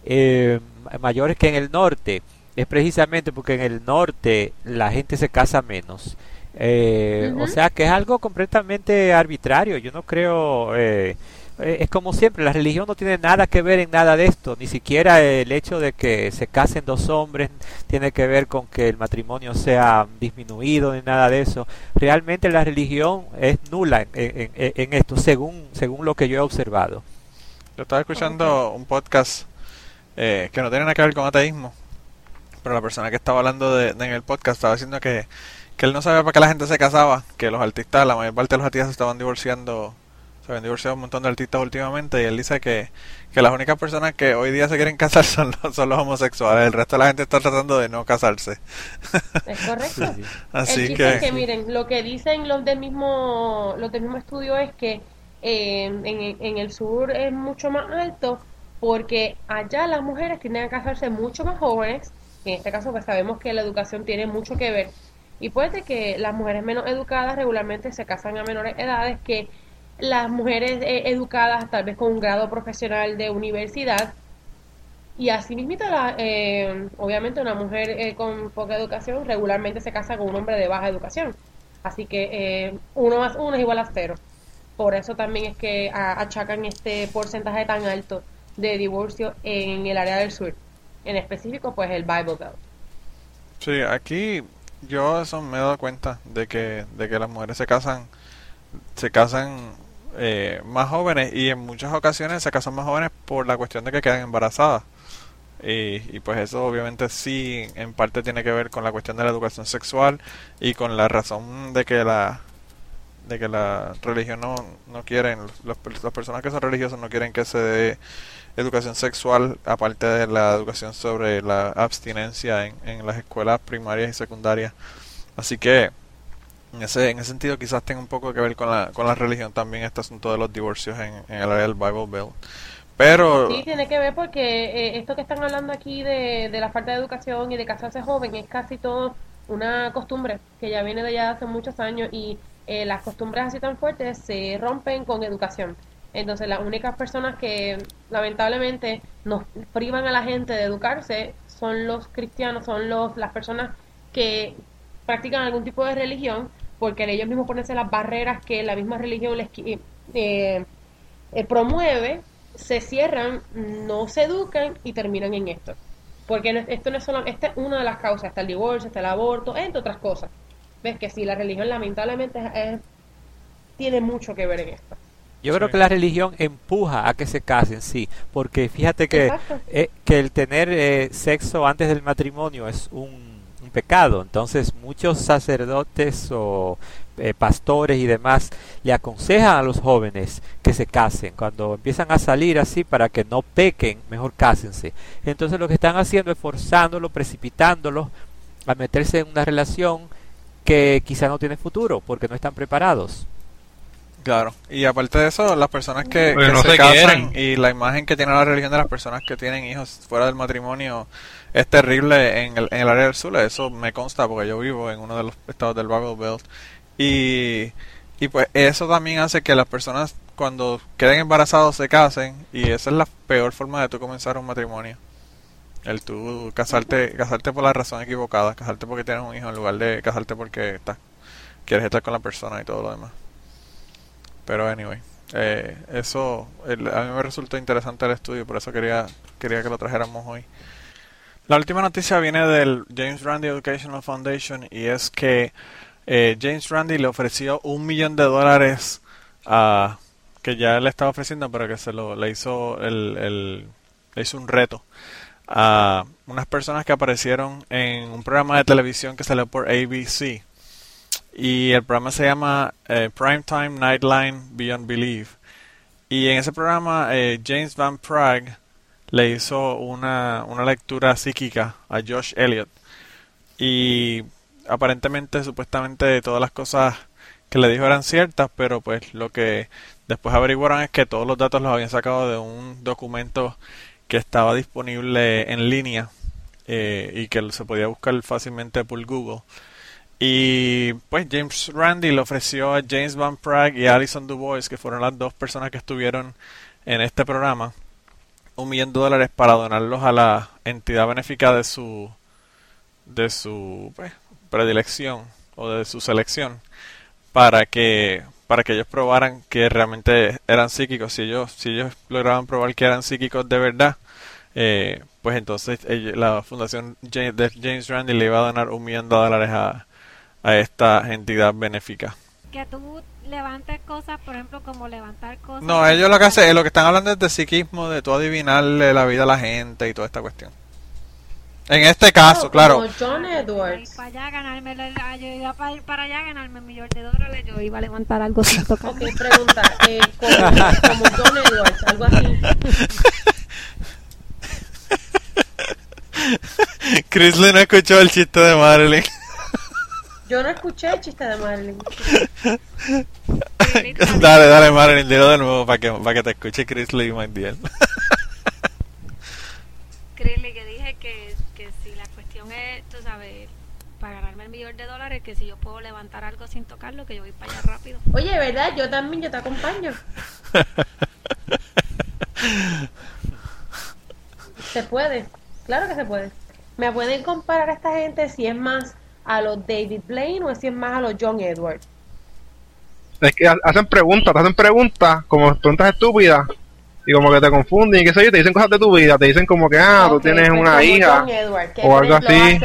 eh, mayores que en el norte es precisamente porque en el norte la gente se casa menos. Eh, O sea que es algo completamente arbitrario. Yo no creo... eh, eh, es como siempre, la religión no tiene nada que ver en nada de esto, ni siquiera el hecho de que se casen dos hombres tiene que ver con que el matrimonio sea disminuido ni nada de eso. Realmente la religión es nula en, en- en- en esto, según, según lo que yo he observado. Yo estaba escuchando un podcast eh, que no tiene nada que ver con ateísmo, pero la persona que estaba hablando de, de- en el podcast estaba diciendo que, que él no sabía para qué la gente se casaba, que los artistas, la mayor parte de los artistas se estaban divorciando, se habían divorciado un montón de artistas últimamente, y él dice que, que las únicas personas que hoy día se quieren casar son los, son los homosexuales, el resto de la gente está tratando de no casarse. Es correcto. Así el que, es que miren, lo que dicen los del mismo, los del mismo estudio es que eh, en, en el sur es mucho más alto porque allá las mujeres tienden a casarse mucho más jóvenes, que en este caso pues sabemos que la educación tiene mucho que ver, y puede que las mujeres menos educadas regularmente se casan a menores edades que las mujeres eh, educadas tal vez con un grado profesional de universidad y así mismito, la, eh, obviamente una mujer eh, con poca educación regularmente se casa con un hombre de baja educación. Así que eh, uno más uno es igual a cero. Por eso también es que achacan este porcentaje tan alto de divorcio en el área del sur. En específico, pues el Bible Belt. sí, aquí yo eso me he dado cuenta de que, de que las mujeres se casan, se casan eh, más jóvenes y en muchas ocasiones se casan más jóvenes por la cuestión de que quedan embarazadas. Y, y pues eso obviamente sí en parte tiene que ver con la cuestión de la educación sexual y con la razón de que la de que la religión no, no quieren, los, las personas que son religiosas no quieren que se dé educación sexual aparte de la educación sobre la abstinencia en, en las escuelas primarias y secundarias. Así que en ese, en ese sentido quizás tenga un poco que ver con la, con la religión también este asunto de los divorcios en, el área del Bible Belt. Pero Sí, tiene que ver porque eh, esto que están hablando aquí de, de la falta de educación y de casarse joven es casi todo una costumbre que ya viene de ya hace muchos años y eh, las costumbres así tan fuertes se rompen con educación. Entonces las únicas personas que lamentablemente nos privan a la gente de educarse son los cristianos, son los, las personas que practican algún tipo de religión, porque ellos mismos ponerse las barreras que la misma religión les eh, eh, promueve, se cierran, no se educan y terminan en esto. Porque esto no es solo, esta es una de las causas, está el divorcio, está el aborto, entre otras cosas. Ves que sí, la religión lamentablemente tiene mucho que ver en esto. Yo creo que la religión empuja a que se casen, sí, porque fíjate que, eh, que el tener eh, sexo antes del matrimonio es un, pecado, entonces muchos sacerdotes o eh, pastores y demás le aconsejan a los jóvenes que se casen, cuando empiezan a salir así para que no pequen, mejor cásense. Entonces lo que están haciendo es forzándolo, precipitándolos a meterse en una relación que quizá no tiene futuro porque no están preparados. Claro, y aparte de eso, las personas que, se, casan y la imagen que tiene la religión de las personas que tienen hijos fuera del matrimonio es terrible en el, en el área del sur. Eso me consta porque yo vivo en uno de los estados del Bible Belt. Y, y pues eso también hace que las personas cuando queden embarazados se casen y esa es la peor forma de tú comenzar un matrimonio. El tú casarte, casarte por la razón equivocada, casarte porque tienes un hijo en lugar de casarte porque estás, quieres estar con la persona y todo lo demás. Pero anyway, eh, eso a mí me resultó interesante el estudio, por eso quería, quería que lo trajéramos hoy. La última noticia viene del James Randi Educational Foundation y es que eh, James Randi le ofreció un millón de dólares a que ya le estaba ofreciendo, pero que se lo le hizo el, le hizo un reto a unas personas que aparecieron en un programa de televisión que salió por ABC y el programa se llama eh, Primetime Nightline Beyond Belief. Y en ese programa eh, James Van Prague le hizo una, una lectura psíquica a Josh Elliott. Y aparentemente, supuestamente, todas las cosas que le dijo eran ciertas, pero pues lo que después averiguaron es que todos los datos los habían sacado de un documento que estaba disponible en línea eh, y que se podía buscar fácilmente por Google. Y pues James Randi le ofreció a James Van Prague y Alison Dubois, que fueron las dos personas que estuvieron en este programa, un millón de dólares para donarlos a la entidad benéfica de su de su pues, predilección o de su selección para que para que ellos probaran que realmente eran psíquicos. Si ellos si ellos lograban probar que eran psíquicos de verdad eh, pues entonces la fundación de James Randi le iba a donar un millón de dólares a, a esta entidad benéfica. Que tú levantes cosas, por ejemplo, como levantar cosas. No, ellos lo que hacen, lo que están hablando es de psiquismo, de tú adivinarle la vida a la gente y toda esta cuestión. En este caso, claro. Como John Edwards. Para allá ganarme, yo iba para, para allá ganarme un millón de dólares, yo iba a levantar algo sin tocar. ok, pregunta, eh, como, como John Edwards, algo así. Chris no escuchó el chiste de Marilyn. Yo no escuché el chiste de Marilyn. dale, dale, Marilyn, dilo de nuevo para que, para que te escuche Chris Lee Mandiel. Chris Lee, que dije que, que si la cuestión es, tú sabes, para ganarme el millón de dólares, que si yo puedo levantar algo sin tocarlo, que yo voy para allá rápido. Oye, ¿verdad? Yo también, yo te acompaño. se puede, claro que se puede. ¿Me pueden comparar a esta gente si es más a los David Blaine o si es más a los John Edwards? Es que hacen preguntas, te hacen preguntas, como preguntas estúpidas, y como que te confunden y qué sé yo, te dicen cosas de tu vida, te dicen como que, ah, tú tienes pues una hija, o algo así.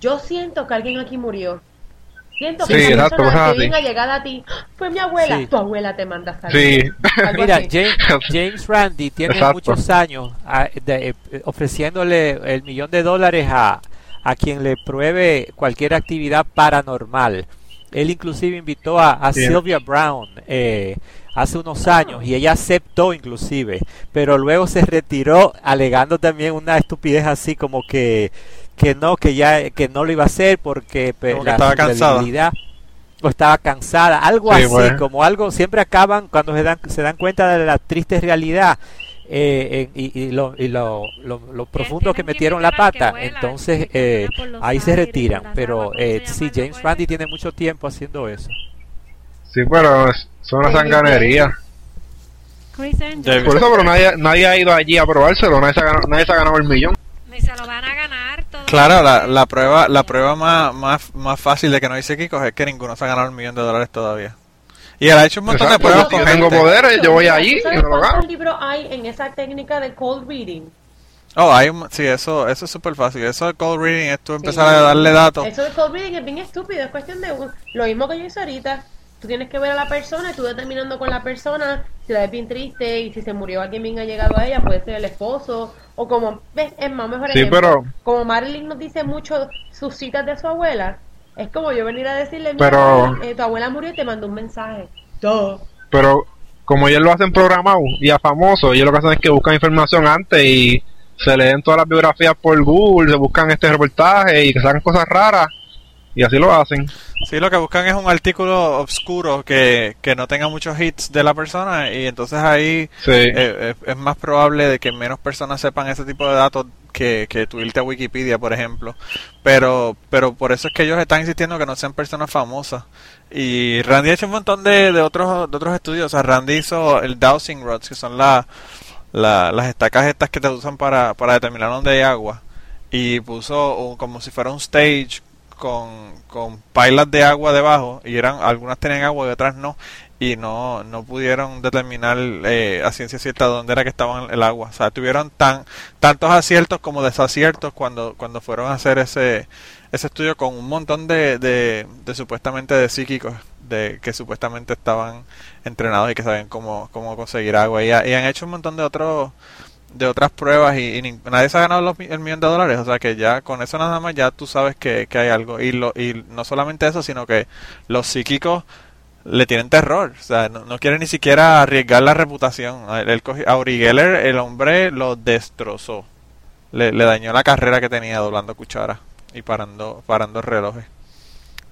Yo siento que alguien aquí murió. Siento sí, que esa exacto, persona que así. venga llegada a ti, fue mi abuela, Sí. tu abuela te manda a Sí, Mira, James, James Randi tiene Exacto. muchos años ah, de- eh, ofreciéndole el millón de dólares a, a quien le pruebe cualquier actividad paranormal. Él inclusive invitó a, a. Sylvia Brown eh, hace unos años y ella aceptó inclusive, pero luego se retiró alegando también una estupidez así como que que no que ya que no lo iba a hacer porque que la estaba cansada. o estaba cansada, algo Sí, así, bueno. como algo, siempre acaban cuando se dan, se dan cuenta de la triste realidad eh, en- y, y lo, y lo, lo, lo profundo que metieron la pata, vuela, entonces eh, ahí se retiran, pero aguas, ¿cómo eh, sí, el James vuela? tiene mucho tiempo haciendo eso. Sí, pero es una sanganería. Por eso, pero nadie, nadie ha ido allí a probárselo, nadie se ha ganado, nadie se ha ganado el millón. Ni se lo van a ganar todo. Claro, la, la prueba la prueba más, más, más fácil de que no hay psíquicos es que ninguno se ha ganado un millón de dólares todavía. Y él ha hecho un montón Exacto, de pruebas yo con tengo gente. poderes, yo voy ¿Tú allí y me lo cuántos gano. libros hay en esa técnica de cold reading? Oh, hay un- sí, eso, eso es súper fácil. Eso de cold reading es tú empezar Sí. a darle datos. Eso de cold reading es bien estúpido, es cuestión de un- lo mismo que yo hice ahorita. Tú tienes que ver a la persona y tú determinando con la persona si la ves bien triste y si se murió alguien bien ha llegado a ella, puede ser el esposo o como, ves, es más mejor Sí, ejemplo. pero- Como Marilyn nos dice mucho sus citas de su abuela, es como yo venir a decirle, mira, Pero- eh, tu abuela murió y te mandó un mensaje. Duh. Pero como ellos lo hacen programado y a famosos, ellos lo que hacen es que buscan información antes y se leen todas las biografías por Google, se buscan este reportaje y que sacan cosas raras y así lo hacen. Sí, lo que buscan es un artículo obscuro que, que no tenga muchos hits de la persona y entonces ahí Sí. eh, es, es más probable de que menos personas sepan ese tipo de datos que, que irte a Wikipedia, por ejemplo. Pero, pero por eso es que ellos están insistiendo que no sean personas famosas. Y Randy ha hecho un montón de, de otros de otros estudios. O sea, Randy hizo el dowsing rods, que son la, la- las estacas estas que te usan para, para determinar dónde hay agua. Y puso un- como si fuera un stage con, con pailas de agua debajo. Y eran algunas tenían agua y otras no y no, no pudieron determinar eh, a ciencia cierta dónde era que estaba el agua. O sea, tuvieron tan tantos aciertos como desaciertos cuando, cuando fueron a hacer ese, ese estudio con un montón de, de, supuestamente de psíquicos de que supuestamente estaban entrenados y que saben cómo, cómo conseguir agua. Y, ha- y han hecho un montón de otros de otras pruebas y, y nadie se ha ganado los el millón de dólares. O sea que ya con eso nada más ya tú sabes que, que hay algo. Y, lo, y no solamente eso, sino que los psíquicos le tienen terror, o sea, no, no quiere ni siquiera arriesgar la reputación. A, él cogió- a Uri Geller, el hombre lo destrozó, le, le dañó la carrera que tenía doblando cuchara y parando, parando relojes.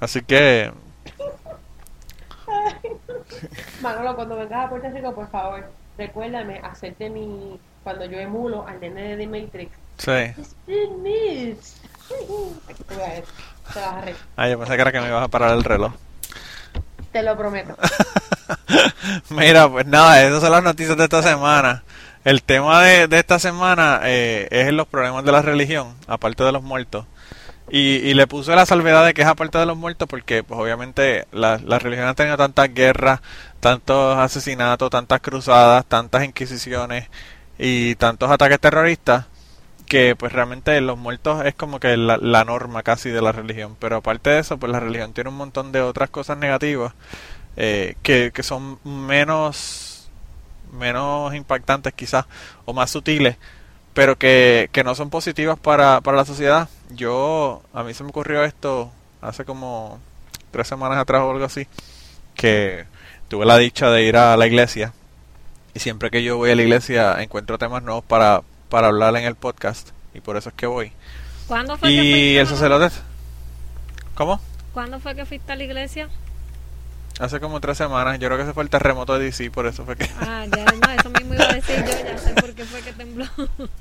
Así que, Manolo, cuando vengas a Puerto Rico, por favor, recuérdame hacerte mi. Cuando yo emulo al nene de The Matrix. sí. Te vas a reír. Ah, yo pensé que era que me ibas a parar el reloj. Te lo prometo. Mira, pues nada, esas son las noticias de esta semana. El tema de, de esta semana eh, es los problemas de la religión, aparte de los muertos. Y, y le puse la salvedad de que es aparte de los muertos porque, pues obviamente, la, la religión ha tenido tantas guerras, tantos asesinatos, tantas cruzadas, tantas inquisiciones y tantos ataques terroristas que pues realmente los muertos es como que la, norma casi de la religión. Pero aparte de eso, pues la religión tiene un montón de otras cosas negativas eh, que, que son menos menos impactantes quizás o más sutiles pero que, que no son positivas para, para la sociedad yo a mí se me ocurrió esto hace como tres semanas atrás o algo así que tuve la dicha de ir a la iglesia y siempre que yo voy a la iglesia encuentro temas nuevos para, para hablar en el podcast y por eso es que voy ¿Cuándo fue que fuiste, el sacerdote ¿cómo? ¿Cuándo fue que fuiste a la iglesia? hace como tres semanas yo creo que ese fue el terremoto de DC por eso fue que Ah, ya, no, eso mismo iba a decir yo, ya sé por qué fue que tembló.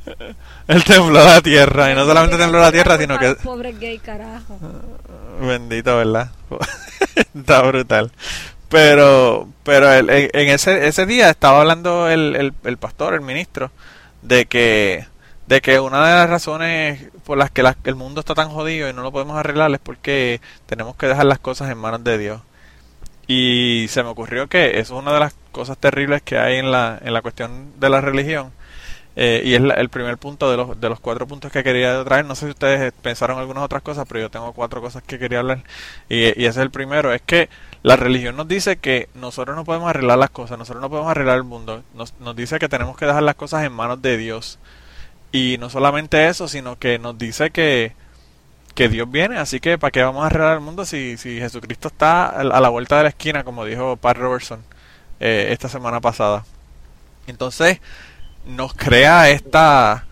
Él tembló la tierra y no solamente tembló la tierra, sino que Pobre gay, carajo. bendito, ¿verdad? Está brutal. Pero, pero el- en en ese, ese día estaba hablando el, el, el pastor, el ministro, de que, de que una de las razones por las que el mundo está tan jodido y no lo podemos arreglar es porque tenemos que dejar las cosas en manos de Dios. Y se me ocurrió que eso es una de las cosas terribles que hay en la, en la cuestión de la religión. Eh, y es la- el primer punto de los, de los cuatro puntos que quería traer. No sé si ustedes pensaron algunas otras cosas, pero yo tengo cuatro cosas que quería hablar. Y, y ese es el primero. Es que la religión nos dice que nosotros no podemos arreglar las cosas, nosotros no podemos arreglar el mundo. Nos, dice que tenemos que dejar las cosas en manos de Dios. Y no solamente eso, sino que nos dice que, que Dios viene. Así que, ¿para qué vamos a arreglar el mundo si, si Jesucristo está a la a la vuelta de la esquina, como dijo Pat Robertson eh, esta semana pasada? Entonces, nos crea esta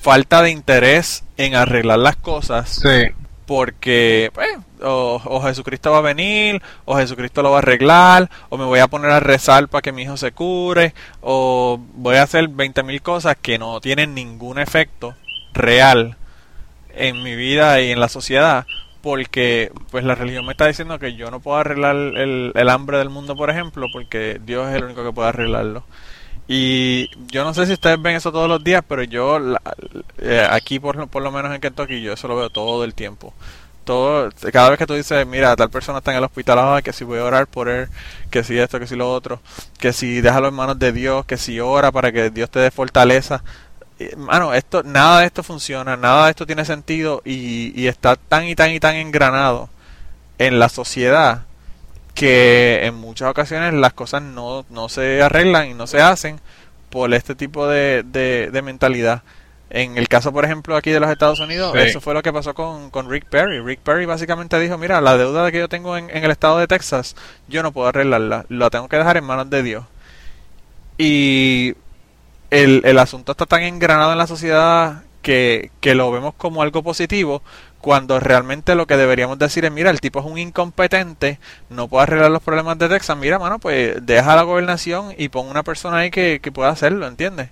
falta de interés en arreglar las cosas Sí. Porque pues, o, o Jesucristo va a venir, o Jesucristo lo va a arreglar, o me voy a poner a rezar para que mi hijo se cure, o voy a hacer 20.000 cosas que no tienen ningún efecto real en mi vida y en la sociedad, porque pues la religión me está diciendo que yo no puedo arreglar el, el hambre del mundo, por ejemplo, porque Dios es el único que puede arreglarlo. Y yo no sé si ustedes ven eso todos los días, pero yo eh, aquí por, por lo menos en Kentucky yo eso lo veo todo el tiempo. Todo, cada vez que tú dices, mira, tal persona está en el hospital, ah, que si voy a orar por él, que si esto, que si lo otro, que si déjalo en manos de Dios, que si ora para que Dios te dé fortaleza. Mano, esto, nada de esto funciona, nada de esto tiene sentido y, y está tan y tan y tan engranado en la sociedad que en muchas ocasiones las cosas no, no se arreglan y no se hacen por este tipo de, de, mentalidad. En el caso, por ejemplo, aquí de los Estados Unidos, eso fue lo que pasó con, con, Rick Perry. Rick Perry básicamente dijo, mira, la deuda que yo tengo en, en, el estado de Texas, yo no puedo arreglarla, la tengo que dejar en manos de Dios. Y el, el asunto está tan engranado en la sociedad que, que lo vemos como algo positivo, cuando realmente lo que deberíamos decir es, mira, el tipo es un incompetente, no puede arreglar los problemas de Texas, mira, mano, pues deja la gobernación y pon una persona ahí que, que pueda hacerlo, ¿entiendes?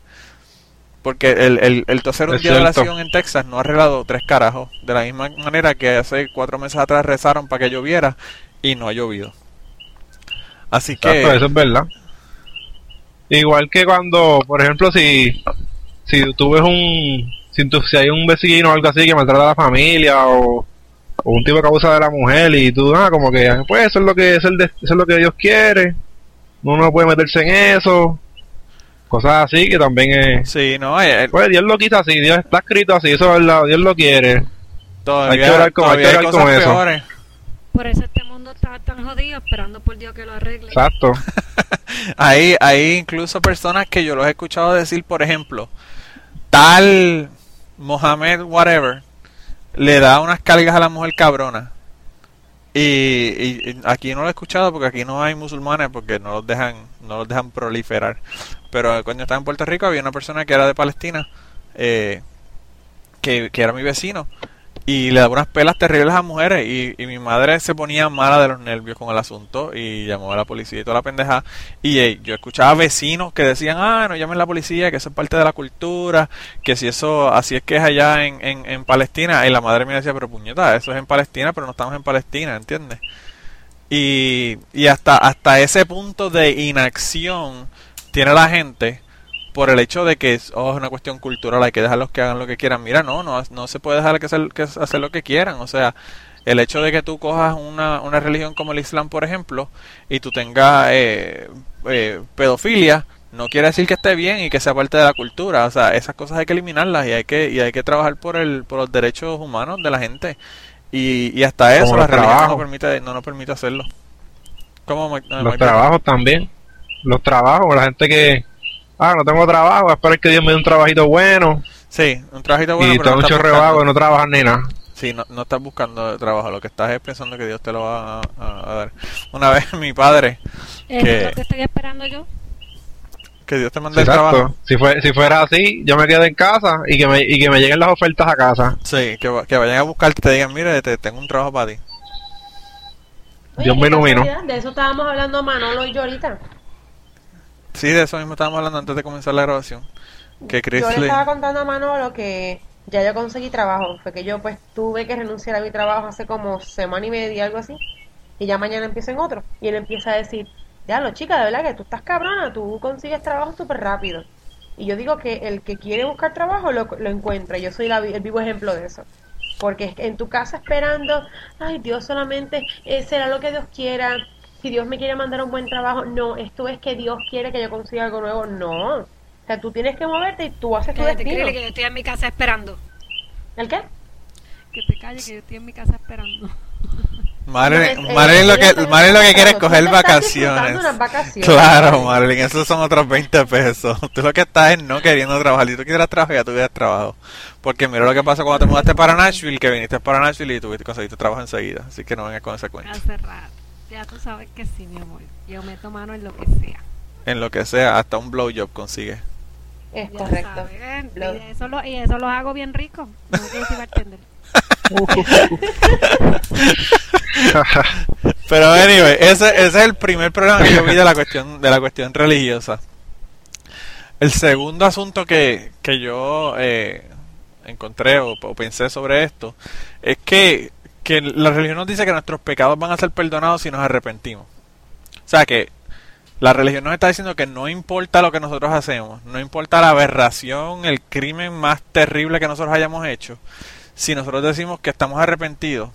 Porque el, el, el toser un día de la en Texas no ha arreglado tres carajos, de la misma manera que hace cuatro meses atrás rezaron para que lloviera y no ha llovido. Así que... eso es verdad. Igual que cuando, por ejemplo, si, si tú ves un, si, hay un vecino o algo así que maltrata a la familia o, un tipo que abusa de la mujer y tú, ah, como que, pues eso es lo que, es el eso es lo que Dios quiere, uno no puede meterse en eso, cosas así que también es... Sí, no, eh, eh. pues Dios lo quita así, Dios está escrito así, eso es verdad, Dios lo quiere. Todavía, hay que orar con, hay que orar con eso. Por eso este mundo está tan jodido esperando por Dios que lo arregle. Exacto. hay, hay incluso personas que yo los he escuchado decir, por ejemplo, tal Mohamed whatever le da unas cargas a la mujer cabrona. Y, aquí no lo he escuchado porque aquí no hay musulmanes porque no los dejan no los dejan proliferar. Pero cuando estaba en Puerto Rico había una persona que era de Palestina eh, que, que era mi vecino y le daba unas pelas terribles a mujeres y, mi madre se ponía mala de los nervios con el asunto y llamó a la policía y toda la pendeja y yo escuchaba vecinos que decían ah no llamen a la policía que eso es parte de la cultura que si eso así es que es allá en, en, en Palestina y la madre me decía pero puñeta eso es en Palestina pero no estamos en Palestina ¿entiendes? y, y hasta hasta ese punto de inacción tiene la gente por el hecho de que oh, es una cuestión cultural, hay que dejarlos que hagan lo que quieran. Mira, no, no, no se puede dejar que hacer, que hacer lo que quieran. O sea, el hecho de que tú cojas una, una religión como el Islam, por ejemplo, y tú tengas eh, eh, pedofilia, no quiere decir que esté bien y que sea parte de la cultura. O sea, esas cosas hay que eliminarlas y hay que, y hay que trabajar por, el, por los derechos humanos de la gente. Y, y hasta eso la religión no nos, permite, no nos permite hacerlo. ¿Cómo, los trabajos también. Los trabajos, la gente que ah, no tengo trabajo, espero que Dios me dé un trabajito bueno. Sí, un trabajito bueno. Y tengo no mucho rebajo no trabajas ni nada. Sí, no, no estás buscando trabajo, lo que estás es pensando que Dios te lo va a, dar. Una vez mi padre... ¿Es que, lo que estoy esperando yo? Que Dios te mande el trabajo. Si, fue, si fuera así, yo me quedo en casa y que me, y que me lleguen las ofertas a casa. Sí, que, que vayan a buscarte y te digan, mire, te, tengo un trabajo para ti. Dios me ilumino. De eso estábamos hablando Manolo y yo ahorita. Sí, de eso mismo estábamos hablando antes de comenzar la grabación. Que Chris yo le estaba contando a Manolo que ya yo conseguí trabajo. Fue que yo pues tuve que renunciar a mi trabajo hace como semana y media, algo así. Y ya mañana empiezo en otro. Y él empieza a decir, ya lo chica, de verdad que tú estás cabrona, tú consigues trabajo súper rápido. Y yo digo que el que quiere buscar trabajo lo, lo encuentra. Yo soy el vivo ejemplo de eso. Porque en tu casa esperando, ay Dios solamente eh, será lo que Dios quiera si Dios me quiere mandar un buen trabajo, no, esto es que Dios quiere que yo consiga algo nuevo, no. O sea, tú tienes que moverte y tú haces tu destino. que yo estoy en mi casa esperando. ¿El qué? Que te calles, que yo estoy en mi casa esperando. Marilyn, Marilyn, lo que, Marilyn lo que quiere es coger vacaciones. Claro, Marilyn, esos son otros 20 pesos. Tú lo que estás es no queriendo trabajar. Si tú quieres trabajar, ya tuvieras trabajo. Porque mira lo que pasó cuando te mudaste para Nashville, que viniste para Nashville y tuviste conseguiste trabajo enseguida. Así que no vengas con esa cuenta. Hace rato. Ya tú sabes que sí, mi amor. Yo meto mano en lo que sea. En lo que sea, hasta un blowjob consigue. Es correcto. y, eso lo, y eso lo hago bien rico. No que bartender. Pero anyway, ese, ese es el primer problema que yo vi de la cuestión, de la cuestión religiosa. El segundo asunto que, que yo eh, encontré o, o, pensé sobre esto es que que la religión nos dice que nuestros pecados van a ser perdonados si nos arrepentimos. O sea que la religión nos está diciendo que no importa lo que nosotros hacemos, no importa la aberración, el crimen más terrible que nosotros hayamos hecho, si nosotros decimos que estamos arrepentidos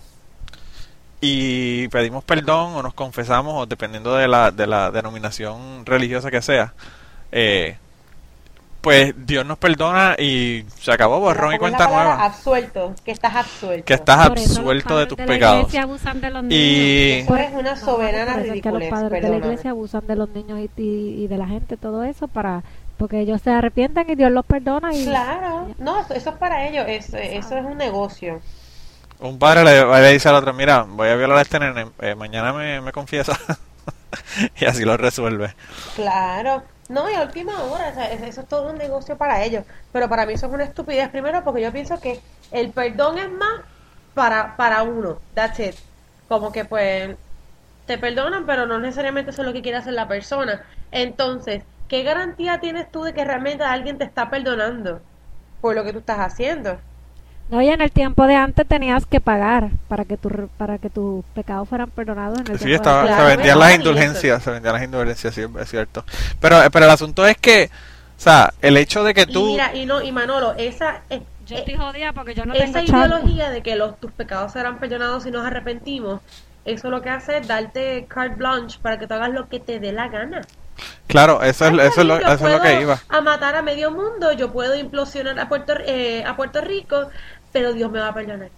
y pedimos perdón o nos confesamos, o dependiendo de la, de la denominación religiosa que sea, eh, pues Dios nos perdona y se acabó borrón y cuenta nueva. Absuelto, que estás absuelto. Que estás eso absuelto de tus la pecados. de los niños. Y- eres una No, soberana eso es que los padres de la perdóname. iglesia abusan de los niños y, y- y de la gente, todo eso, para porque ellos se arrepienten y Dios los perdona. y Claro, no, eso, eso es para ellos, eso, eso es un negocio. Un padre le, le dice al otro, mira, voy a violar a este nene, eh, mañana me, me confiesa. y así lo resuelve. Claro, no, y a última hora, o sea, es- eso es todo un negocio para ellos. Pero para mí eso es una estupidez, primero porque yo pienso que el perdón es más para, para uno, that's it. Como que pues te perdonan, pero no necesariamente eso es lo que quiere hacer la persona. Entonces, ¿qué garantía tienes tú de que realmente alguien te está perdonando por lo que tú estás haciendo? No, y en el tiempo de antes tenías que pagar para que tu, para que tus pecados fueran perdonados. En el Sí, tiempo de estaba. Claro, se vendían las Y indulgencias, se vendían las indulgencias, sí, es cierto. Pero, pero el asunto es que, o sea, el hecho de que Y tú... mira, y no, y Manolo, esa, eh, Yo eh, estoy jodida porque yo no esa tengo chavo. ideología de que los, tus pecados serán perdonados si nos arrepentimos, eso lo que hace es darte carte blanche para que tú hagas lo que te dé la gana. Claro, eso es, Ay, eso es, lo, eso es lo que iba. A matar a medio mundo, yo puedo implosionar a Puerto, eh, a Puerto Rico, pero Dios me va a perdonar.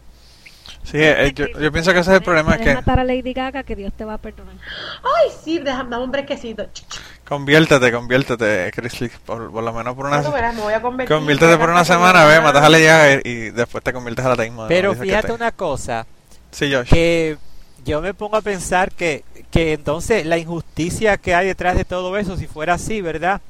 Sí, eh, yo, yo pienso que ese es el problema, es que matar a Lady Gaga que Dios te va a perdonar. Ay, sí, déjame dame un brequecito. conviértete, conviértete, Chris Lee, por, por lo menos por una... Me voy a convertir. Conviértete por una semana, ve, matas a Lady Gaga y, y después te conviertes al ateísmo. Pero Dices que fíjate te- una cosa, Sí, Josh. que yo me pongo a pensar que, que entonces la injusticia que hay detrás de todo eso, si fuera así, ¿verdad?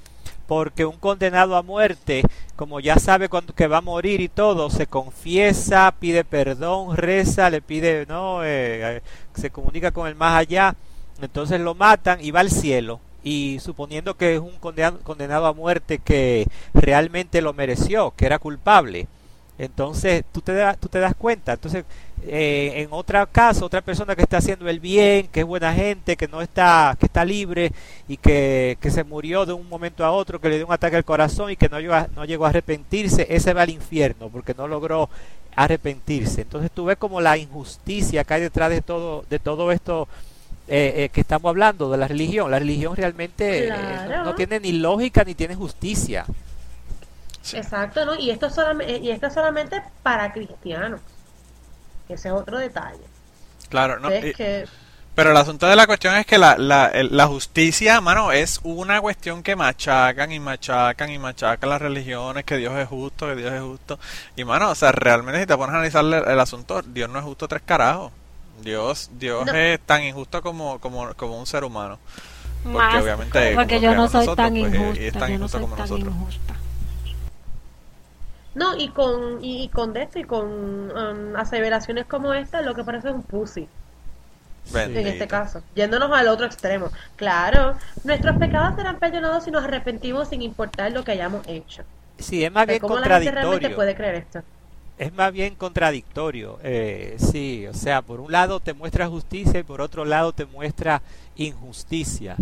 Porque un condenado a muerte, como ya sabe cuándo que va a morir y todo, se confiesa, pide perdón, reza, le pide, no, Eh, eh, se comunica con el más allá, entonces lo matan y va al cielo. Y suponiendo que es un condenado a muerte que realmente lo mereció, que era culpable, entonces tú te, das tú te das cuenta. Entonces, eh, en otro caso, otra persona que está haciendo el bien, que es buena gente, que no está, que está libre y que, que se murió de un momento a otro, que le dio un ataque al corazón y que no llegó, a, no llegó a arrepentirse, ese va al infierno porque no logró arrepentirse. Entonces tú ves como la injusticia que hay detrás de todo, de todo esto eh, eh, que estamos hablando de la religión. La religión realmente eh, no- no tiene ni lógica ni tiene justicia. Sí. Exacto, ¿no? Y esto, solamente, y esto es solamente para cristianos. Ese es otro detalle. Claro, no, es y- que pero el asunto de la cuestión es que la, la, el- la justicia, mano, es una cuestión que machacan y machacan y machacan las religiones, que Dios es justo, que Dios es justo. Y, mano, o sea, realmente si te pones a analizar el, el asunto, Dios no es justo tres carajos. Dios, Dios No. es tan injusto como, como, como un ser humano. Porque Más, obviamente porque yo no soy nosotros, tan pues, y- es tan yo no injusto soy como tan nosotros. injusta. No, y con, y con de esto y con um, aseveraciones como esta, lo que parece es un pussy en este caso, yéndonos al otro extremo. Claro, nuestros pecados serán perdonados si nos arrepentimos sin importar lo que hayamos hecho. Sí, es más bien ¿Cómo la gente realmente contradictorio. puede creer esto? Es más bien contradictorio. Eh, sí, o sea, por un lado te muestra justicia y por otro lado te muestra injusticia.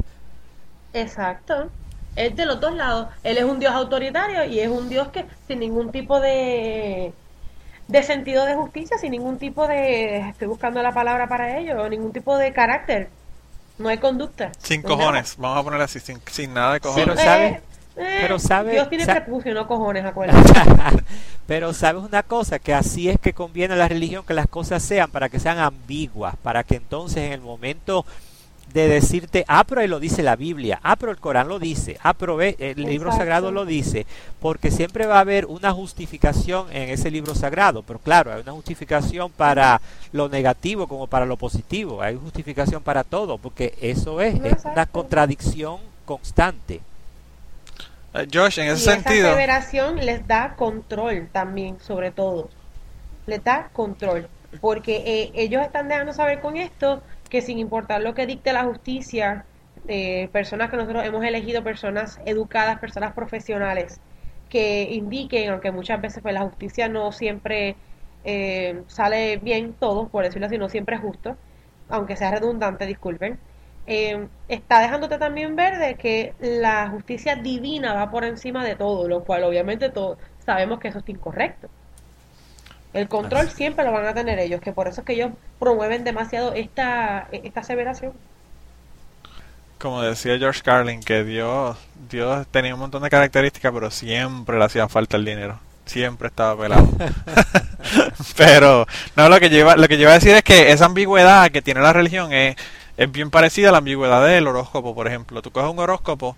Exacto. Es de los dos lados. Él es un Dios autoritario y es un Dios que sin ningún tipo de, de sentido de justicia, sin ningún tipo de, estoy buscando la palabra para ello, ningún tipo de carácter. No hay conducta. Sin No hay cojones, vamos a ponerle así, sin, sin nada de cojones. Pero sabe- eh, pero sabe- Dios tiene sa- prepucio, no cojones, acuérdate. Pero sabes una cosa, que así es que conviene a la religión que las cosas sean, para que sean ambiguas, para que entonces en el momento de decirte, ah, pero ahí lo dice la Biblia, ah, pero el Corán lo dice, ah, pero el libro Exacto. sagrado lo dice, porque siempre va a haber una justificación en ese libro sagrado, pero claro, hay una justificación para lo negativo como para lo positivo, hay justificación para todo, porque eso es, es una contradicción constante. Eh, Josh, en Y ese esa sentido, aseveración les da control también, sobre todo. Les da control. Porque eh, ellos están dejando saber con esto que sin importar lo que dicte la justicia, eh, personas que nosotros hemos elegido, personas educadas, personas profesionales, que indiquen, aunque muchas veces pues la justicia no siempre eh, sale bien todo, por decirlo así, no siempre es justo, aunque sea redundante, disculpen, eh, está dejándote también ver de que la justicia divina va por encima de todo, lo cual obviamente todos sabemos que eso es incorrecto. El control siempre lo van a tener ellos, que por eso es que ellos promueven demasiado esta, esta aseveración. Como decía George Carlin, que Dios, Dios tenía un montón de características, pero siempre le hacía falta el dinero. Siempre estaba pelado. pero, no, lo que, lleva, lo que yo iba a decir es que esa ambigüedad que tiene la religión es, es bien parecida a la ambigüedad del horóscopo, por ejemplo. Tú coges un horóscopo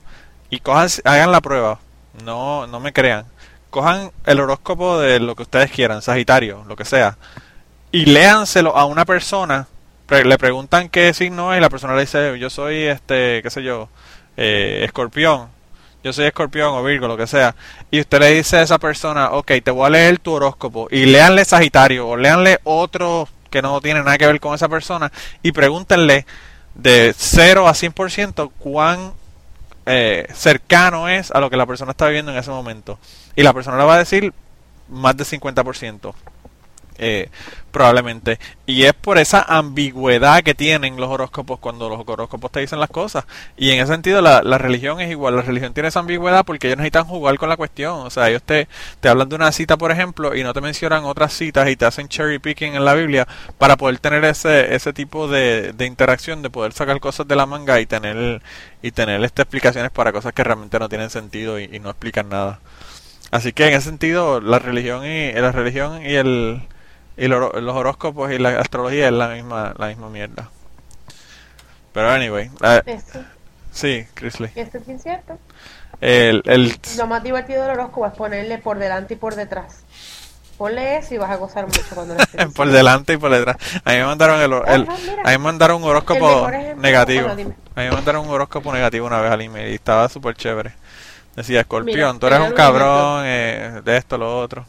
y cojan, hagan la prueba. No, no me crean. Cojan el horóscopo de lo que ustedes quieran, Sagitario, lo que sea, y léanselo a una persona. le preguntan qué signo es y la persona le dice, yo soy, este, qué sé yo, eh, escorpión. Yo soy escorpión o Virgo, lo que sea. Y usted le dice a esa persona, ok, te voy a leer tu horóscopo. Y léanle Sagitario o léanle otro que no tiene nada que ver con esa persona. Y pregúntenle de 0 a 100% cuán eh, cercano es a lo que la persona está viviendo en ese momento. Y la persona le va a decir más de 50%. Eh, probablemente. Y es por esa ambigüedad que tienen los horóscopos cuando los horóscopos te dicen las cosas. Y en ese sentido la, la religión es igual. La religión tiene esa ambigüedad porque ellos necesitan jugar con la cuestión. O sea, ellos te, te hablan de una cita, por ejemplo, y no te mencionan otras citas y te hacen cherry picking en la Biblia para poder tener ese, ese tipo de, de interacción, de poder sacar cosas de la manga y tener, y tener estas explicaciones para cosas que realmente no tienen sentido y, y no explican nada. Así que en ese sentido, la religión y la religión y el y lo- los horóscopos y la astrología es la misma la misma mierda. Pero anyway, sí, Chrisley. eso es bien cierto. El, el, Lo más divertido del horóscopo es ponerle por delante y por detrás. Ponle eso y vas a gozar mucho cuando lo estés por delante y por detrás. A mí me mandaron el, el- Ajá, a mí me mandaron un horóscopo negativo. bueno. A mí me mandaron un horóscopo negativo una vez al email y estaba súper chévere. Decía, Escorpión, tú eres un cabrón eh, de esto, lo otro.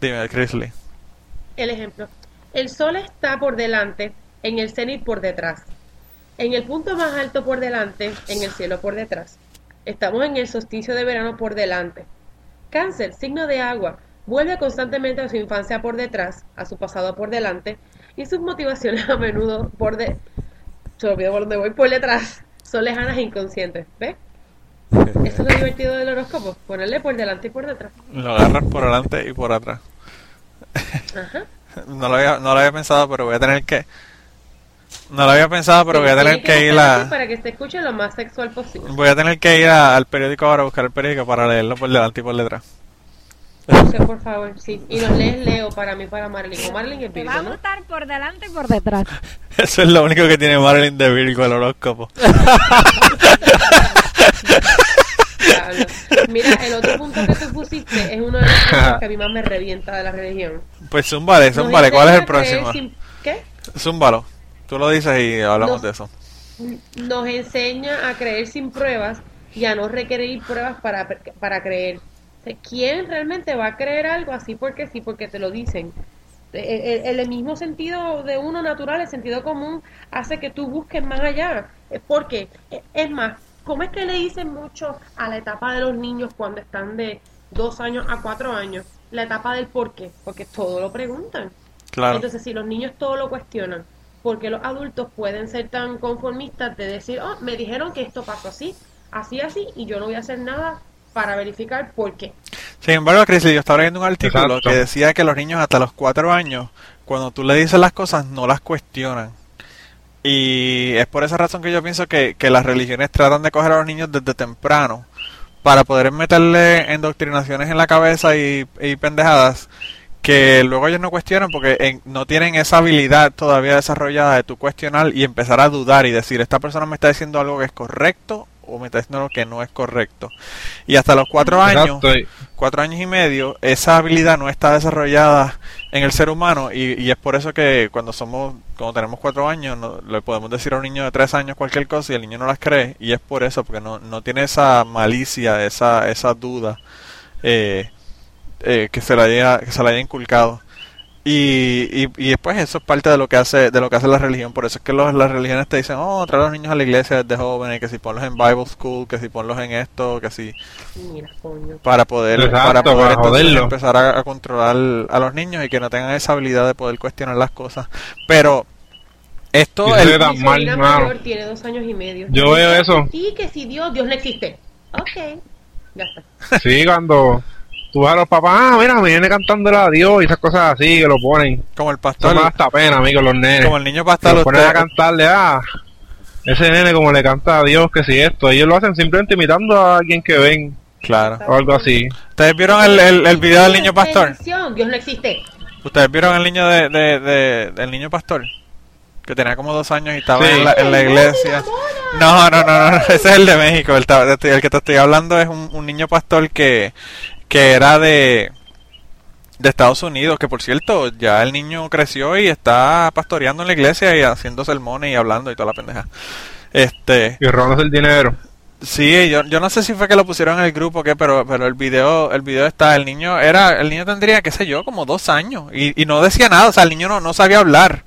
Dime, Chrisley. El ejemplo. El sol está por delante, en el cenit por detrás. En el punto más alto por delante, en el cielo por detrás. Estamos en el solsticio de verano por delante. Cáncer, signo de agua, vuelve constantemente a su infancia por detrás, a su pasado por delante, y sus motivaciones a menudo por de... Se olvidó por dónde voy, por detrás. Son lejanas e inconscientes. ¿Ves? Eso es lo divertido del horóscopo, ponerle por delante y por detrás. Lo agarras por delante y por atrás. Ajá. No lo había, no lo había pensado, pero voy a tener que... No lo había pensado, pero voy a tener Tienes que ir a... Para que se escuche lo más sexual posible. Voy a tener que ir a- al periódico ahora a buscar el periódico para leerlo por delante y por detrás. Sí, por favor, sí. Y nos lees Leo para mí, para Marilyn. O Marilyn es Te Virgo, va a ¿no? gustar por delante y por detrás. Eso es lo único que tiene Marilyn de Virgo, el horóscopo. Diablo. Mira, el otro punto que tú pusiste es uno de los puntos que a mí más me revienta de la religión. Pues zúmbale. ¿Cuál es el próximo? sin- ¿Qué? Zúmbalo. Tú lo dices y hablamos Nos- de eso. Nos enseña a creer sin pruebas y a no requerir pruebas para, para creer. O sea, ¿Quién realmente va a creer algo así porque sí, porque te lo dicen? El, el- el mismo sentido de uno natural, el sentido común, hace que tú busques más allá. Porque, es más, ¿cómo es que le dicen mucho a la etapa de los niños cuando están de dos años a cuatro años? La etapa del por qué, porque todo lo preguntan. Claro. Entonces, si los niños todo lo cuestionan, porque los adultos pueden ser tan conformistas de decir, oh, me dijeron que esto pasó así, así, así, y yo no voy a hacer nada para verificar por qué. Sin embargo, Chris, yo estaba leyendo un artículo Exacto. que decía que los niños hasta los cuatro años, cuando tú le dices las cosas, no las cuestionan. Y es por esa razón que yo pienso que, que las religiones tratan de coger a los niños desde temprano para poder meterle endoctrinaciones en la cabeza y, y pendejadas que luego ellos no cuestionan porque en- no tienen esa habilidad todavía desarrollada de tu cuestionar y empezar a dudar y decir, esta persona me está diciendo algo que es correcto o me está diciendo que no es correcto. Y hasta los cuatro años, cuatro años y medio, esa habilidad no está desarrollada en el ser humano y, y es por eso que cuando somos, cuando tenemos cuatro años, no, le podemos decir a un niño de tres años cualquier cosa y el niño no las cree y es por eso, porque no, no tiene esa malicia, esa, esa duda eh, eh, que se la haya, que se la haya inculcado. Y, y, y después eso es parte de lo que hace de lo que hace la religión por eso es que los, las religiones te dicen oh trae a los niños a la iglesia desde jóvenes que si ponlos en Bible School que si ponlos en esto que si Mira, coño. para poder Exacto, para poder para entonces joderlo. empezar a, a controlar a los niños y que no tengan esa habilidad de poder cuestionar las cosas pero esto se tan mal, mano. mayor tiene dos años y medio. Yo veo eso. Sí, que si Dios, Dios no existe. Ok. Ya está. Sí, cuando tú vas a los papás, ah, mira, me viene cantándole a Dios y esas cosas así que lo ponen. como el Eso pastor me da hasta pena, amigos, los nenes. como el niño pastor Lo ponen usted- a cantarle, ah, ese nene como le canta a Dios, que si esto. Ellos lo hacen simplemente imitando a alguien que ven claro o algo así. ustedes vieron el, el, el video del niño pastor Dios no existe. ustedes vieron el niño de, de, de- del niño pastor que tenía como dos años y estaba Sí. en, la, en la ¡Ay, iglesia No, no, no, no, ese es el de México. El, el que te estoy hablando es un, un niño pastor que, que era de, de Estados Unidos, que por cierto, ya el niño creció y está pastoreando en la iglesia y haciendo sermones y hablando y toda la pendeja. Este, Y robándose el dinero. sí, yo, yo no sé si fue que lo pusieron en el grupo o qué, pero, pero el video, el video está, el niño era, el niño tendría, qué sé yo, como dos años y, y no decía nada, o sea, el niño no, no sabía hablar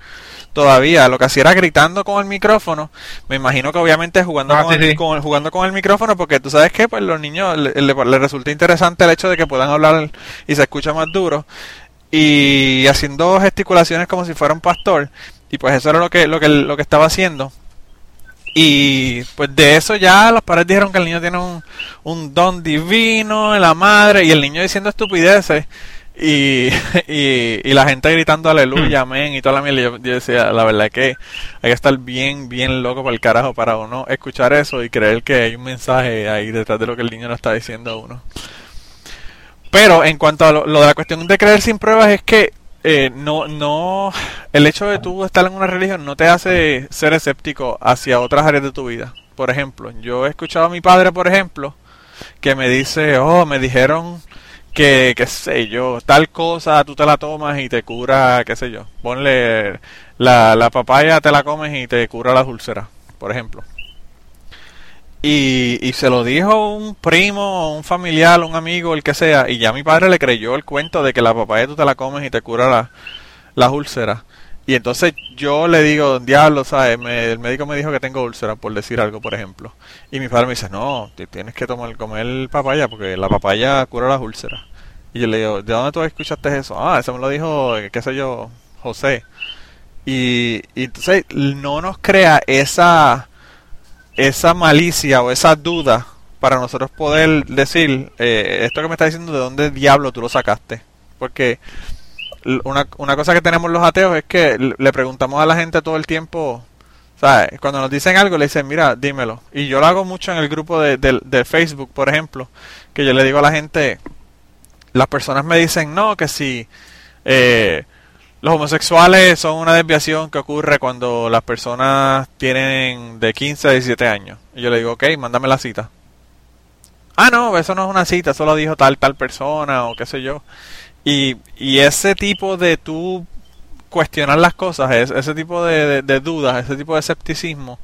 todavía, lo que hacía era gritando con el micrófono, me imagino que obviamente jugando, Ah, con, sí, el, sí. con- jugando con el micrófono, porque tú sabes que pues los niños le, le- le resulta interesante el hecho de que puedan hablar y se escucha más duro. Y haciendo gesticulaciones como si fuera un pastor. Y pues eso era lo que lo que lo que estaba haciendo. Y pues de eso ya los padres dijeron que el niño tiene un, un don divino la madre. Y el niño diciendo estupideces y, y, y la gente gritando aleluya, amén y toda la mierda. Yo, yo decía, la verdad es que hay que estar bien, bien loco para el carajo para uno escuchar eso y creer que hay un mensaje ahí detrás de lo que el niño nos está diciendo a uno. Pero en cuanto a lo, lo de la cuestión de creer sin pruebas es que eh, no, no, el hecho de tú estar en una religión no te hace ser escéptico hacia otras áreas de tu vida. Por ejemplo, yo he escuchado a mi padre, por ejemplo, que me dice, oh, me dijeron que, qué sé yo, tal cosa tú te la tomas y te cura, qué sé yo. Ponle la, la papaya, te la comes y te cura las úlceras, por ejemplo. Y, y se lo dijo un primo, un familiar, un amigo, el que sea, y ya mi padre le creyó el cuento de que la papaya tú te la comes y te cura la- las úlceras. Y entonces yo le digo, diablo, ¿sabes? Me- el médico me dijo que tengo úlceras, por decir algo, por ejemplo. Y mi padre me dice, no, tienes que tomar, comer papaya, porque la papaya cura las úlceras. Y yo le digo, ¿de dónde tú escuchaste eso? Ah, eso me lo dijo, qué sé yo, José. Y, y entonces no nos crea esa esa malicia o esa duda para nosotros poder decir eh, esto que me está diciendo de dónde diablo tú lo sacaste porque una, una cosa que tenemos los ateos es que le preguntamos a la gente todo el tiempo ¿sabes? cuando nos dicen algo le dicen mira dímelo y yo lo hago mucho en el grupo de, de- de Facebook por ejemplo que yo le digo a la gente las personas me dicen no que si eh, los homosexuales son una desviación que ocurre cuando las personas tienen de 15 a 17 años. Y yo le digo, ok, mándame la cita. Ah, no, eso no es una cita, eso lo dijo tal, tal persona o qué sé yo. Y, y ese tipo de tú cuestionar las cosas, es- ese tipo de dudas, ese tipo de escepticismo,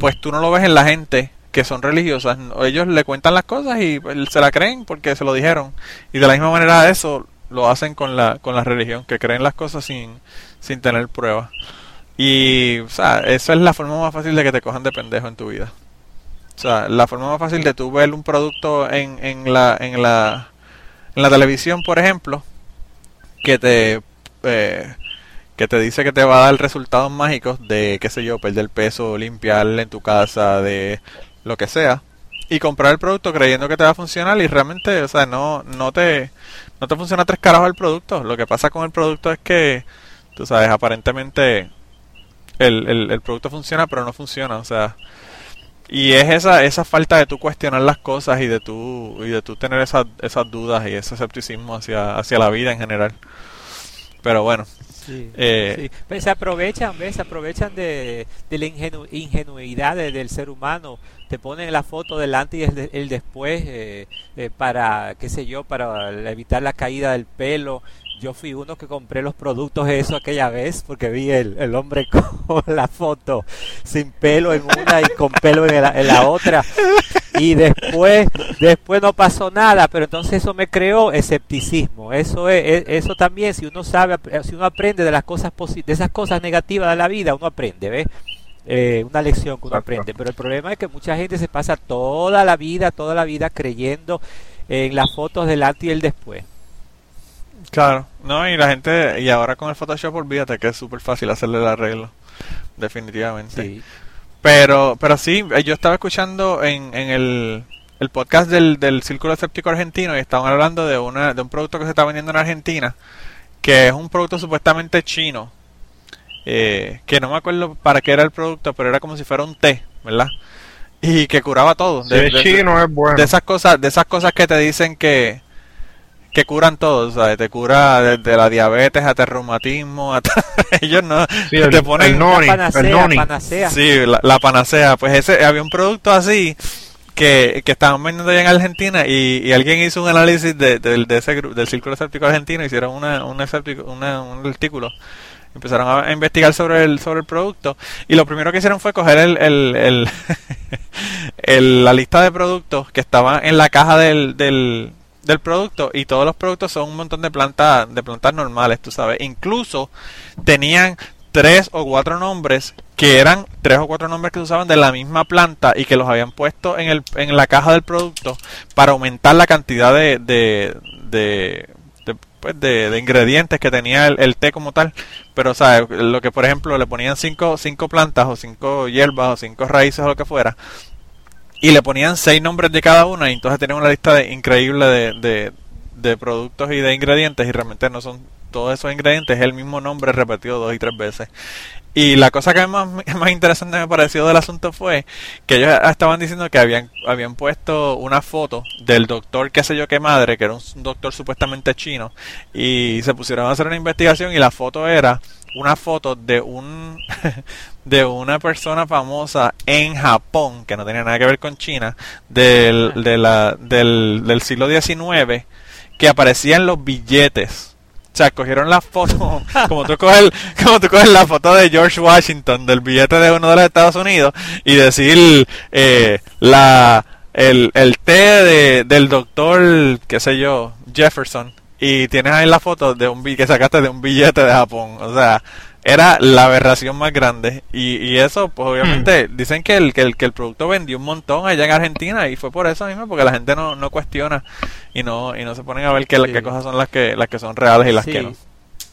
pues tú no lo ves en la gente que son religiosas. Ellos le cuentan las cosas y pues, se la creen porque se lo dijeron. Y de la misma manera eso lo hacen con la, con la religión, que creen las cosas sin, sin tener pruebas. Y, o sea, esa es la forma más fácil de que te cojan de pendejo en tu vida. O sea, la forma más fácil de tú ver un producto en, en, la, en, la, en la televisión, por ejemplo, que te, eh, que te dice que te va a dar resultados mágicos de, qué sé yo, perder peso, limpiar en tu casa, de lo que sea, y comprar el producto creyendo que te va a funcionar y realmente, o sea, no, no te, no te funciona tres carajos el producto. Lo que pasa con el producto es que, tú sabes, aparentemente el, el, el producto funciona, pero no funciona, o sea, y es esa, esa falta de tú cuestionar las cosas y de tú, y de tú tener esas, esas dudas y ese escepticismo hacia, hacia la vida en general. Pero bueno, Sí, Eh, sí. Pues se aprovechan, ¿ves? Se aprovechan de, de la ingenu- ingenuidad de- del ser humano te ponen la foto del antes y el, de- el después eh, eh, para, qué sé yo, para evitar la caída del pelo. Yo fui uno que compré los productos eso aquella vez porque vi el, el hombre con la foto sin pelo en una y con pelo en la, en la otra y después después no pasó nada pero entonces eso me creó escepticismo eso es, es- eso también si uno sabe si uno aprende de las cosas de esas cosas negativas de la vida uno aprende ¿ves? Eh, una lección que uno Exacto. aprende pero el problema es que mucha gente se pasa toda la vida toda la vida creyendo en las fotos del antes y el después Claro, no, y la gente, y ahora con el Photoshop, olvídate que es súper fácil hacerle el arreglo, definitivamente. sí Pero, pero sí, eh, yo estaba escuchando en, en el, el podcast del, del Círculo Escéptico Argentino y estaban hablando de, una, de un producto que se está vendiendo en Argentina, que es un producto supuestamente chino, eh, que no me acuerdo para qué era el producto, pero era como si fuera un té, ¿verdad? Y que curaba todo. Si es chino es bueno. de esas cosas de esas cosas que te dicen que que curan todo, ¿sabes? Te cura desde la diabetes hasta el reumatismo, hasta ellos no Sí, el, te ponen el noni, la panacea, el noni. panacea. sí, la, la panacea, pues ese había un producto así que, que estaban vendiendo allá en Argentina y, y alguien hizo un análisis de, del- de ese del círculo escéptico argentino, hicieron una, un, escéptico- una- un artículo empezaron a investigar sobre el sobre el producto y lo primero que hicieron fue coger el, el, el- el- la lista de productos que estaba en la caja del, del, del producto y todos los productos son un montón de plantas de plantas normales tú sabes. Incluso tenían tres o cuatro nombres que eran tres o cuatro nombres que usaban de la misma planta y que los habían puesto en el en la caja del producto para aumentar la cantidad de de, de, pues, de- ingredientes que tenía el, el té como tal. Pero sea lo que por ejemplo le ponían cinco cinco plantas o cinco hierbas o cinco raíces o lo que fuera y le ponían seis nombres de cada una y entonces tenían una lista de, increíble de, de, de productos y de ingredientes y realmente no son todos esos ingredientes es el mismo nombre repetido dos y tres veces. Y la cosa que más, más interesante me pareció del asunto fue que ellos estaban diciendo que habían, habían puesto una foto del doctor qué sé yo qué madre, que era un doctor supuestamente chino, y se pusieron a hacer una investigación y la foto era una foto de un de una persona famosa en Japón, que no tenía nada que ver con China, del, de la, del, del siglo XIX, que aparecía en los billetes. O sea, cogieron la foto, como tú coges, como tú coges la foto de George Washington del billete de uno de los Estados Unidos y decir eh, la el, el té de, del doctor, qué sé yo, Jefferson y tienes ahí la foto de un que sacaste de un billete de Japón, o sea, era la aberración más grande y, y eso pues obviamente dicen que el, que el que el producto vendió un montón allá en Argentina y fue por eso mismo porque la gente no, no cuestiona y no y no se ponen a ver qué, Sí. qué cosas son las que las que son reales y las Sí. que no.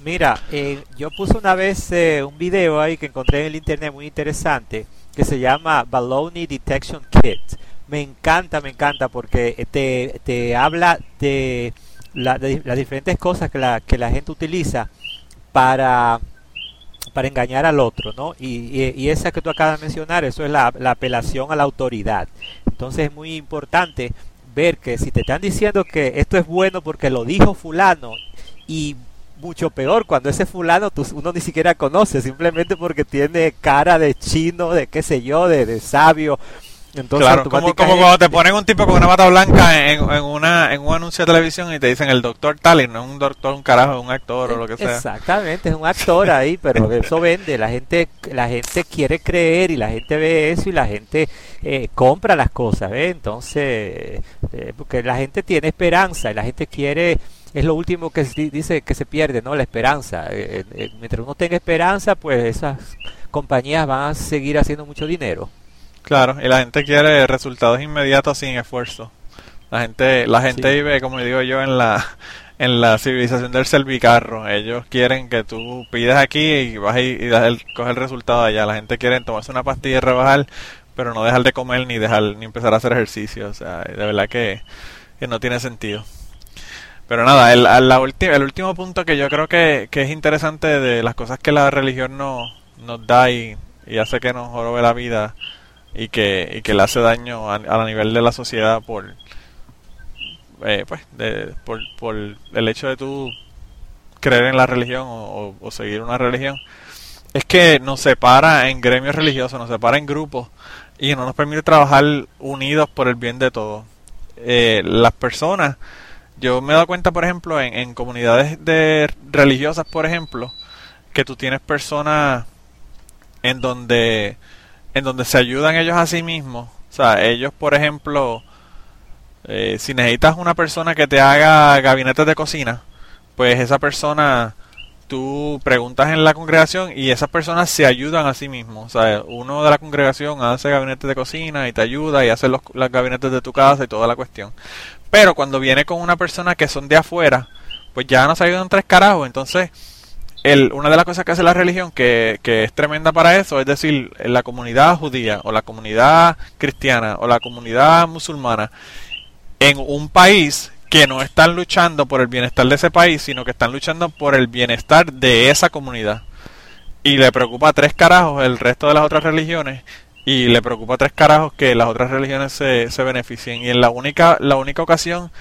Mira, eh, yo puse una vez eh, un video ahí que encontré en el internet muy interesante que se llama Baloney Detection Kit. Me encanta, me encanta porque te, te habla de, la- las diferentes cosas que la, que la gente utiliza para, para engañar al otro, ¿no? Y, y- esa que tú acabas de mencionar, eso es la, la apelación a la autoridad. Entonces es muy importante ver que si te están diciendo que esto es bueno porque lo dijo fulano y mucho peor cuando ese fulano tú, uno ni siquiera conoce, simplemente porque tiene cara de chino, de qué sé yo, de sabio. Entonces, claro, como, como cuando te ponen un tipo con una bata blanca en, en una en un anuncio de televisión y te dicen el doctor tal y no es un doctor, un carajo, un actor o lo que sea. Exactamente, es un actor ahí, pero eso vende, la gente la gente quiere creer y la gente ve eso y la gente eh, compra las cosas, ¿ve? Entonces, eh, porque la gente tiene esperanza y la gente quiere es lo último que se dice que se pierde, ¿no? La esperanza. Eh, eh, mientras uno tenga esperanza, pues esas compañías van a seguir haciendo mucho dinero. Claro, y la gente quiere resultados inmediatos sin esfuerzo. La gente, la gente Sí. vive, como digo yo, en la en la civilización del servicarro. Ellos quieren que tú pides aquí y vas y, y das el, coges el resultado allá. La gente quiere tomarse una pastilla y rebajar, pero no dejar de comer ni dejar ni empezar a hacer ejercicio. O sea, de verdad que, que no tiene sentido. Pero nada, el, la ulti- el último punto que yo creo que, que es interesante de las cosas que la religión no, nos da y, y hace que nos jorobe la vida y que, y que le hace daño a, a nivel de la sociedad por eh, pues de, por, por el hecho de tú creer en la religión o, o- seguir una religión es que nos separa en gremios religiosos, nos separa en grupos y no nos permite trabajar unidos por el bien de todos. Eh, las personas, yo me he dado cuenta, por ejemplo, en, en comunidades de religiosas, por ejemplo, que tú tienes personas en donde en donde se ayudan ellos a sí mismos. O sea, ellos, por ejemplo, eh, si necesitas una persona que te haga gabinetes de cocina, pues esa persona tú preguntas en la congregación y esas personas se ayudan a sí mismos. O sea, uno de la congregación hace gabinetes de cocina y te ayuda y hace los, los gabinetes de tu casa y toda la cuestión. Pero cuando viene con una persona que son de afuera, pues ya no se ayudan tres carajos. Entonces, el, una de las cosas que hace la religión que, que es tremenda para eso, es decir, la comunidad judía o la comunidad cristiana o la comunidad musulmana en un país que no están luchando por el bienestar de ese país, sino que están luchando por el bienestar de esa comunidad. Y le preocupa a tres carajos el resto de las otras religiones y le preocupa a tres carajos que las otras religiones se, se beneficien. Y en la única, la única ocasión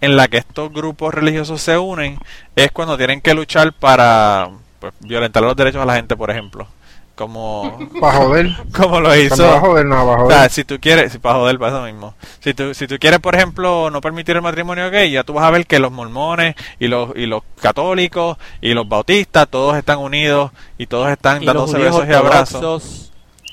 en la que estos grupos religiosos se unen es cuando tienen que luchar para pues, violentar los derechos a la gente, por ejemplo. Como para joder. como lo hizo para joder no para o joder. sea, si tú quieres si para joder para eso mismo. Si tú si tú quieres por ejemplo no permitir el matrimonio gay ya tú vas a ver que los mormones y los y los católicos y los bautistas todos están unidos y todos están Y dándose besos y abrazos. ortodoxos,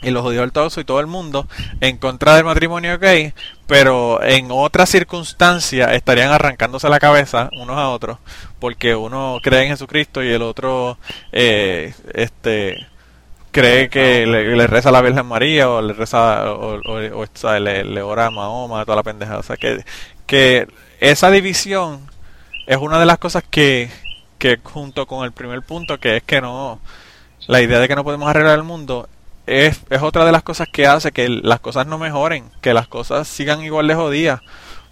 y los judíos ortodoxos y todo el mundo en contra del matrimonio gay, pero en otra circunstancia estarían arrancándose la cabeza unos a otros, porque uno cree en Jesucristo y el otro eh, este cree que le, reza la Virgen María o le reza o, o- o, o le, le ora a Mahoma, toda la pendeja. O sea, que, que esa división es una de las cosas que, que junto con el primer punto, que es que no, la idea de que no podemos arreglar el mundo, es, es otra de las cosas que hace que las cosas no mejoren, que las cosas sigan igual de jodidas,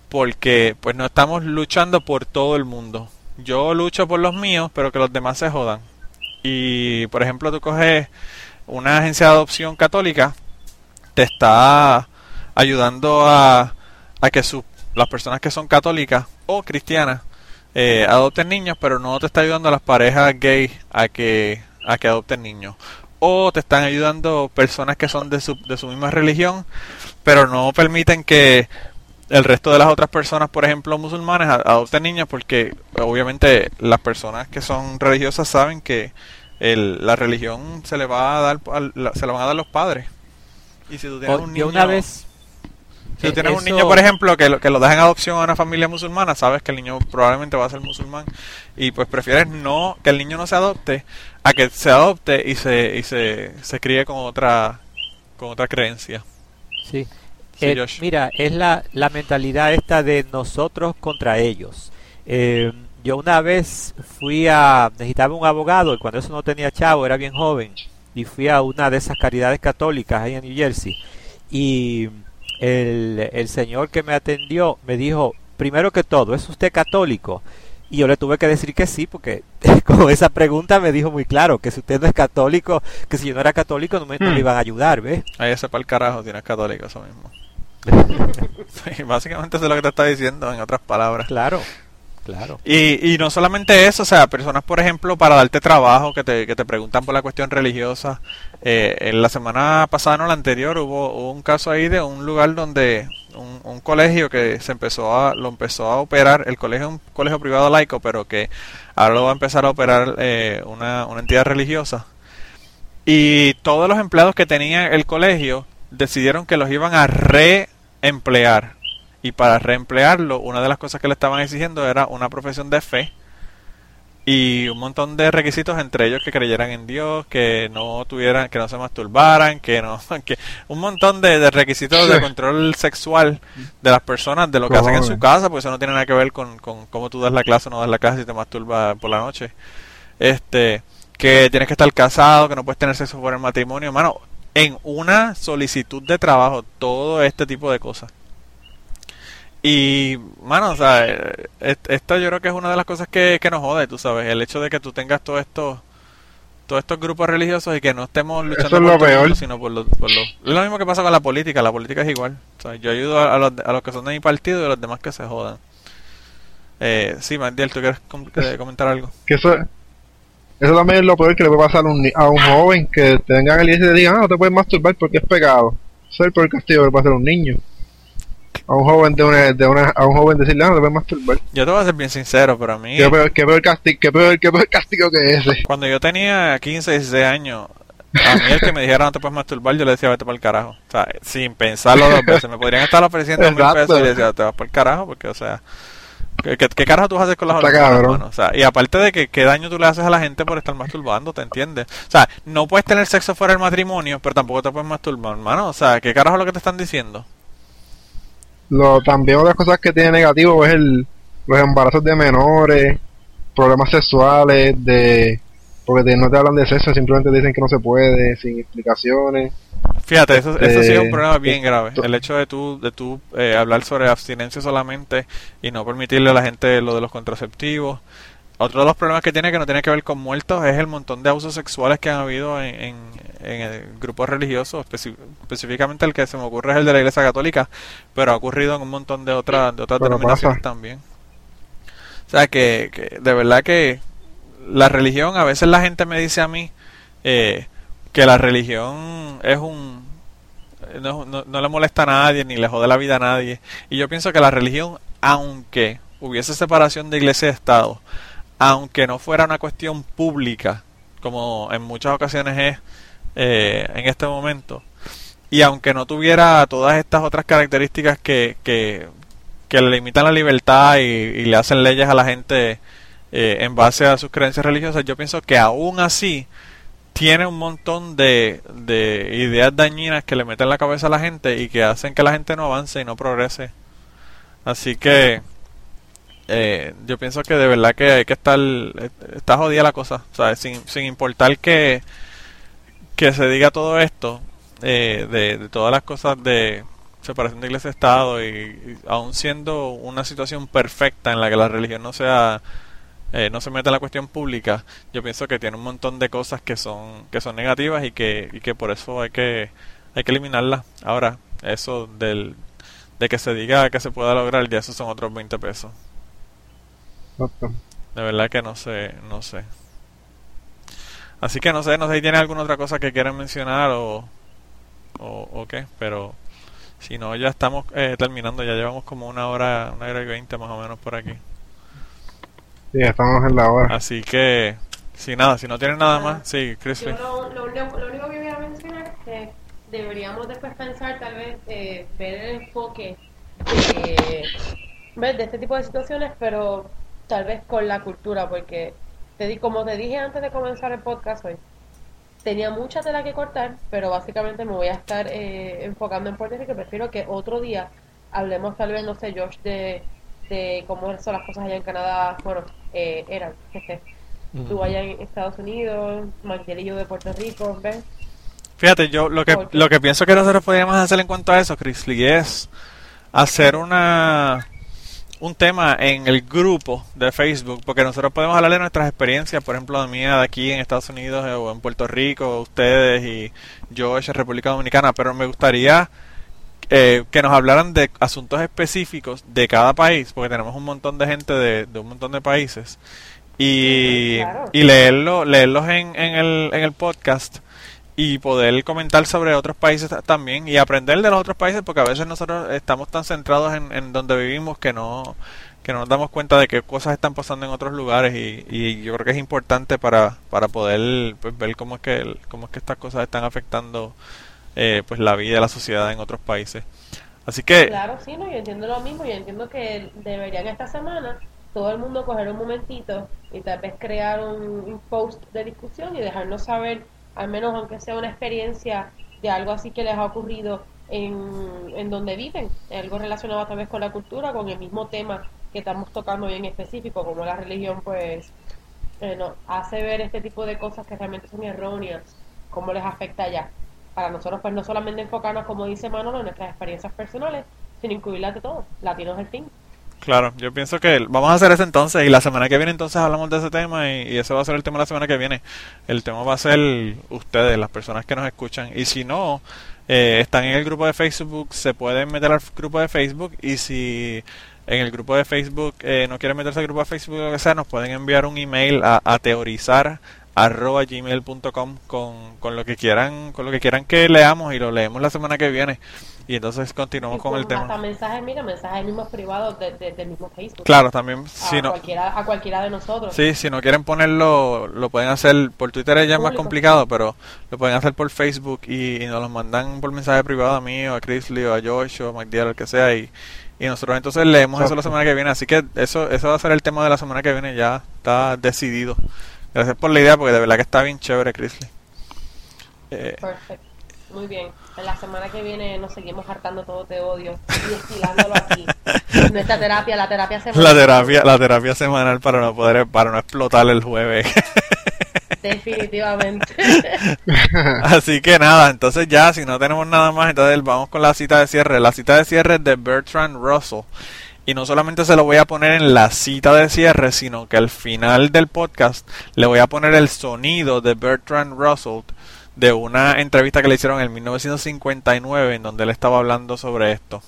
porque pues no estamos luchando por todo el mundo. Yo lucho por los míos, pero que los demás se jodan. Y por ejemplo, tú coges una agencia de adopción católica, te está ayudando a, a que su- las personas que son católicas o cristianas eh, adopten niños, pero no te está ayudando a las parejas gay a que, a que adopten niños. O te están ayudando personas que son de su, de su misma religión, pero no permiten que el resto de las otras personas, por ejemplo, musulmanes, adopten niños porque obviamente las personas que son religiosas saben que el- la religión se le va a dar se la van a dar los padres. Y si tú tienes o- un yo niño, una vez si tú eh, tienes un niño, por ejemplo, que lo, que lo das en adopción a una familia musulmana, sabes que el niño probablemente va a ser musulmán y pues prefieres no que el niño no se adopte a que se adopte y se y se, se críe con otra con otra creencia. Sí. Sí, Eh, Josh. mira, es la, la mentalidad esta de nosotros contra ellos. Eh, yo una vez fui a, necesitaba un abogado y cuando eso no tenía chavo, era bien joven, y fui a una de esas caridades católicas ahí en New Jersey. Y el, el señor que me atendió me dijo, primero que todo, ¿es usted católico? Y yo le tuve que decir que sí, porque con esa pregunta me dijo muy claro que si usted no es católico, que si yo no era católico no me, no me Hmm. iban a ayudar, ¿ves? Ahí ese el carajo, tienes católico, eso mismo. Sí, básicamente eso es lo que te está diciendo, en otras palabras. Claro, Y, y no solamente eso, o sea, personas, por ejemplo, para darte trabajo, que te, que te preguntan por la cuestión religiosa. Eh, en la semana pasada, no la anterior, hubo, un caso ahí de un lugar donde un, un colegio que se empezó a, lo empezó a operar, el colegio es un colegio privado laico, pero que ahora lo va a empezar a operar eh, una, una entidad religiosa. Y todos los empleados que tenía el colegio decidieron que los iban a reemplear. Y para reemplearlo, una de las cosas que le estaban exigiendo era una profesión de fe y un montón de requisitos entre ellos que creyeran en Dios, que no tuvieran, que no se masturbaran, que no, que un montón de, de requisitos de control sexual de las personas, de lo que hacen en su casa, pues eso no tiene nada que ver con, con cómo tú das la clase o no das la clase y te masturbas por la noche. Este, que tienes que estar casado, que no puedes tener sexo por el matrimonio, hermano, en una solicitud de trabajo, todo este tipo de cosas. Y, mano, o sea, eh, est- esto yo creo que es una de las cosas que, que nos jode, tú sabes, el hecho de que tú tengas todos estos todos estos grupos religiosos y que no estemos luchando Eso es por lo todo mundo, sino por los, por los- Es lo mismo que pasa con la política, la política es igual. O sea, yo ayudo a, a los, a los que son de mi partido y a los demás que se jodan. Eh, sí, Mandiel, ¿tú quieres com- comentar algo? Que eso, eso también es lo peor que le puede pasar a un, a un joven que te vengan a la iglesia y te digan, ah, no te puedes masturbar porque es pecado. Ese es el peor castigo que puede hacer un niño. A un joven de una, de una, a un joven decirle, ah, no te puedes masturbar. Yo te voy a ser bien sincero, pero a mí, ¿Qué peor, qué peor castigo, qué peor, qué peor castigo que ese? cuando yo tenía 15, 16 años, a mí el que me dijera no te puedes masturbar, yo le decía vete para el carajo. O sea, sin pensarlo dos veces. Me podrían estar ofreciendo mil pesos y decía te vas para el carajo, porque, o sea, ¿qué, qué, qué carajo tú hacer con las hormonas? O sea, y aparte de que qué daño tú le haces a la gente por estar masturbando, ¿te entiendes? O sea, no puedes tener sexo fuera del matrimonio, pero tampoco te puedes masturbar, hermano. O sea, ¿qué carajo es lo que te están diciendo? Lo, también otras cosas que tiene negativo es el, los embarazos de menores, problemas sexuales, de porque te- no te hablan de sexo, simplemente te dicen que no se puede, sin explicaciones. Fíjate, eso, eso sí es un Eh, problema bien grave. esto- El hecho de tú, de tú eh, hablar sobre abstinencia solamente y no permitirle a la gente lo de los contraceptivos. Otro de los problemas que tiene que no tiene que ver con muertos es el montón de abusos sexuales que han habido en, en, en el grupos religiosos, específicamente el que se me ocurre es el de la Iglesia Católica, pero ha ocurrido en un montón de otras de otras Pero denominaciones pasa. también. O sea que, que de verdad que la religión, a veces la gente me dice a mí eh, que la religión es un no, no, no le molesta a nadie ni le jode la vida a nadie y yo pienso que la religión aunque hubiese separación de iglesia y estado aunque no fuera una cuestión pública como en muchas ocasiones es eh, en este momento y aunque no tuviera todas estas otras características que, que, que le limitan la libertad y, le hacen leyes a la gente eh, en base a sus creencias religiosas, yo pienso que aún así tiene un montón de, de ideas dañinas que le meten en la cabeza a la gente y que hacen que la gente no avance y no progrese. Así que eh, yo pienso que de verdad que hay que estar, eh, está jodida la cosa, ¿sabes? Sin, sin importar que, que se diga todo esto, eh, de, de todas las cosas de separación de iglesia-estado y, y aún siendo una situación perfecta en la que la religión no sea eh, no se mete en la cuestión pública, yo pienso que tiene un montón de cosas que son que son negativas y que y que por eso hay que hay que eliminarlas. Ahora, eso del de que se diga que se pueda lograr, ya esos son otros 20 pesos. Exacto. De verdad que no sé, no sé. Así que no sé, no sé si tiene alguna otra cosa que quieran mencionar o, o, o qué, pero si no, ya estamos eh, terminando, ya llevamos como una hora, una hora y veinte más o menos por aquí. Sí, estamos en la hora. Así que, si nada, si no tienen nada más, sí, Yo Crispy. lo, lo único, lo único que voy a mencionar es que deberíamos después pensar, tal vez, eh, ver el enfoque de, ¿ves? de este tipo de situaciones, pero tal vez con la cultura, porque te di, como te dije antes de comenzar el podcast hoy, tenía mucha tela que cortar, pero básicamente me voy a estar eh, enfocando en Puerto Rico. Prefiero que otro día hablemos, tal vez, no sé, Josh, de, de cómo son las cosas allá en Canadá. Bueno, eh, eran, jeje. Tú allá en Estados Unidos, yo de Puerto Rico, ¿ves? Fíjate, yo lo que, lo que pienso que nosotros podríamos hacer en cuanto a eso, Crispy, es hacer una un tema en el grupo de Facebook, porque nosotros podemos hablar de nuestras experiencias, por ejemplo, la mía de aquí en Estados Unidos eh, o en Puerto Rico, ustedes y Josh en República Dominicana, pero me gustaría eh, que nos hablaran de asuntos específicos de cada país, porque tenemos un montón de gente de, de un montón de países, y, Claro. y leerlo, leerlos en, en, el, en el podcast y poder comentar sobre otros países ta- también y aprender de los otros países porque a veces nosotros estamos tan centrados en, en donde vivimos que no que no nos damos cuenta de qué cosas están pasando en otros lugares y, y yo creo que es importante para, para poder pues, ver cómo es que cómo es que estas cosas están afectando eh, pues la vida de la sociedad en otros países así que Claro, sí, no, yo entiendo lo mismo. Yo entiendo que deberían esta semana todo el mundo coger un momentito y tal vez crear un post de discusión y dejarnos saber, al menos aunque sea una experiencia de algo así que les ha ocurrido en, en donde viven, algo relacionado tal vez con la cultura, con el mismo tema que estamos tocando hoy en específico, como la religión, pues eh, hace ver este tipo de cosas que realmente son erróneas, cómo les afecta allá. Para nosotros, pues no solamente enfocarnos, como dice Manolo, en nuestras experiencias personales, sino incluirlas de todo. Latinos al fin. Claro, yo pienso que vamos a hacer eso entonces y la semana que viene entonces hablamos de ese tema y, y ese va a ser el tema de la semana que viene. El tema va a ser ustedes, las personas que nos escuchan y si no eh, están en el grupo de Facebook se pueden meter al grupo de Facebook y si en el grupo de Facebook eh, no quieren meterse al grupo de Facebook o lo que sea nos pueden enviar un email a, a teorizar arroba gmail.com con, con lo que quieran con lo que quieran que leamos y lo leemos la semana que viene y entonces continuamos Y con el Hasta tema mensajes, mira, mensajes mismos privados de, de- del mismo Facebook. claro también a, si no cualquiera, a cualquiera de nosotros. sí si no quieren ponerlo lo pueden hacer por Twitter es ya más Público. complicado pero lo pueden hacer por Facebook y, y nos los mandan por mensaje privado a mí o a Chrisley o a Josh o a McDill el que sea y y nosotros entonces leemos eso la semana que viene así que eso eso va a ser el tema de la semana que viene ya está decidido gracias por la idea porque de verdad que está bien chévere Chrisley Eh, Perfecto. Muy bien. En la semana que viene nos seguimos hartando todo de odio y estilándolo aquí. Nuestra terapia, la terapia semanal. La terapia, la terapia semanal para no poder, para no explotar el jueves. Definitivamente. Así que nada, entonces ya, si no tenemos nada más, entonces vamos con la cita de cierre. La cita de cierre es de Bertrand Russell. Y no solamente se lo voy a poner en la cita de cierre, sino que al final del podcast le voy a poner el sonido de Bertrand Russell de una entrevista que le hicieron en 1959 en donde él estaba hablando sobre esto.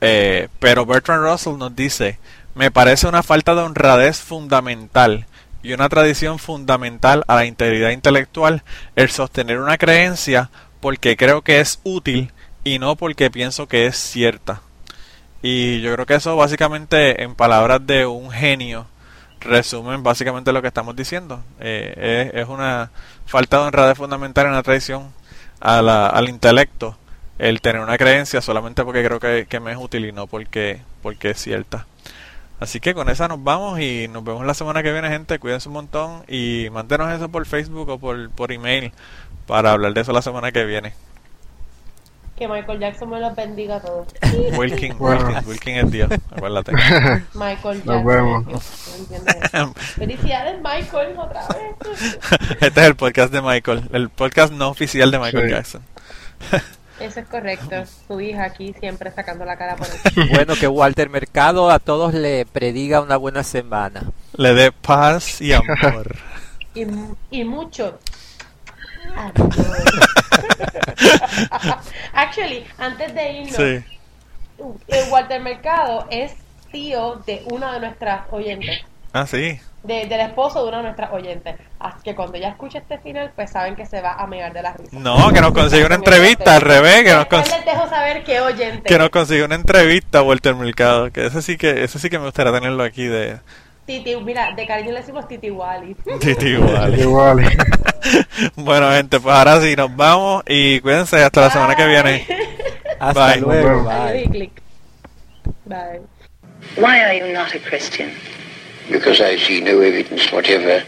Eh, pero Bertrand Russell nos dice, me parece una falta de honradez fundamental y una tradición fundamental a la integridad intelectual el sostener una creencia porque creo que es útil y no porque pienso que es cierta. Y yo creo que eso básicamente en palabras de un genio resumen básicamente lo que estamos diciendo. Eh, es, es una falta de honradez fundamental en la tradición a la- al intelecto el tener una creencia solamente porque creo que, que me es útil y no porque, porque es cierta. Así que con esa nos vamos y nos vemos la semana que viene, gente. Cuídense un montón y mántenos eso por Facebook o por, por email para hablar de eso la semana que viene. Que Michael Jackson me los bendiga a todos. Wilkin, Bueno. Wilkin, Wilkin es Dios, acuérdate. Michael Nos Jackson. vemos. Dios, ¿no entiendes? Felicidades, Michael, otra vez. este es el podcast de Michael, el podcast no oficial de Michael Sí. Jackson. Eso es correcto. Tu hija aquí siempre sacando la cara por el... Bueno, que Walter Mercado a todos le prediga una buena semana. Le dé paz y amor. y, y mucho. Actually, antes de irnos, Sí. Walter Mercado es tío de una de nuestras oyentes. Ah, sí. de- del esposo de una de nuestras oyentes. Así que cuando ella escuche este final, pues saben que se va a mear de la risa. No, que nos consigue una entrevista al revés, que nos, cons- les dejo saber qué oyente. que nos consigue una entrevista Walter Mercado, que ese sí que ese sí que me gustaría tenerlo aquí de Titi, mira, de cariño le decimos Titi Wally. Titi. Igual. Bueno, gente, pues ahora sí nos vamos y cuídense hasta la semana que viene. Hasta Bye. luego. Bye. Bye. Why are you not a Christian? because I see no evidence whatever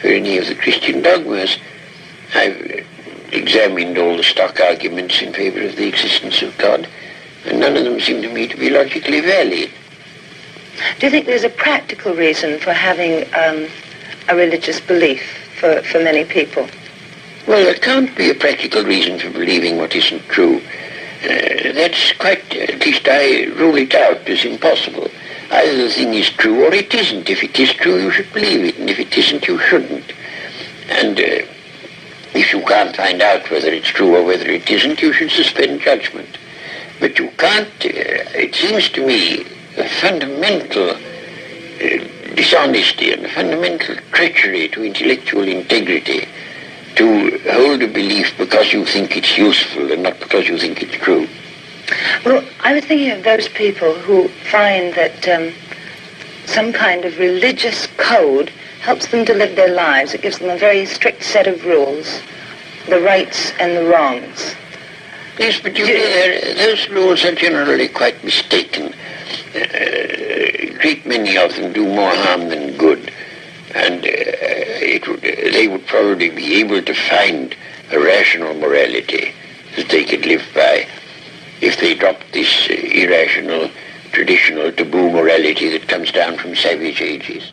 for any of the Christian dogmas. I've examined all the stock arguments in favor of the existence of God, and none of them seem to me to be logically valid. Do you think there's a practical reason for having um, a religious belief for, for many people? Well, there can't be a practical reason for believing what isn't true. Uh, that's quite, at least I rule it out as impossible. Either the thing is true or it isn't. If it is true, you should believe it, and if it isn't, you shouldn't. And uh, if you can't find out whether it's true or whether it isn't, you should suspend judgment. But you can't, uh, it seems to me, fundamental uh, dishonesty and a fundamental treachery to intellectual integrity to hold a belief because you think it's useful and not because you think it's true. Well, I was thinking of those people who find that um, some kind of religious code helps them to live their lives. It gives them a very strict set of rules, the rights and the wrongs. Yes, but you know, those rules are generally quite mistaken. Uh, a great many of them do more harm than good, and uh, it would, they would probably be able to find a rational morality that they could live by if they dropped this irrational, traditional, taboo morality that comes down from savage ages.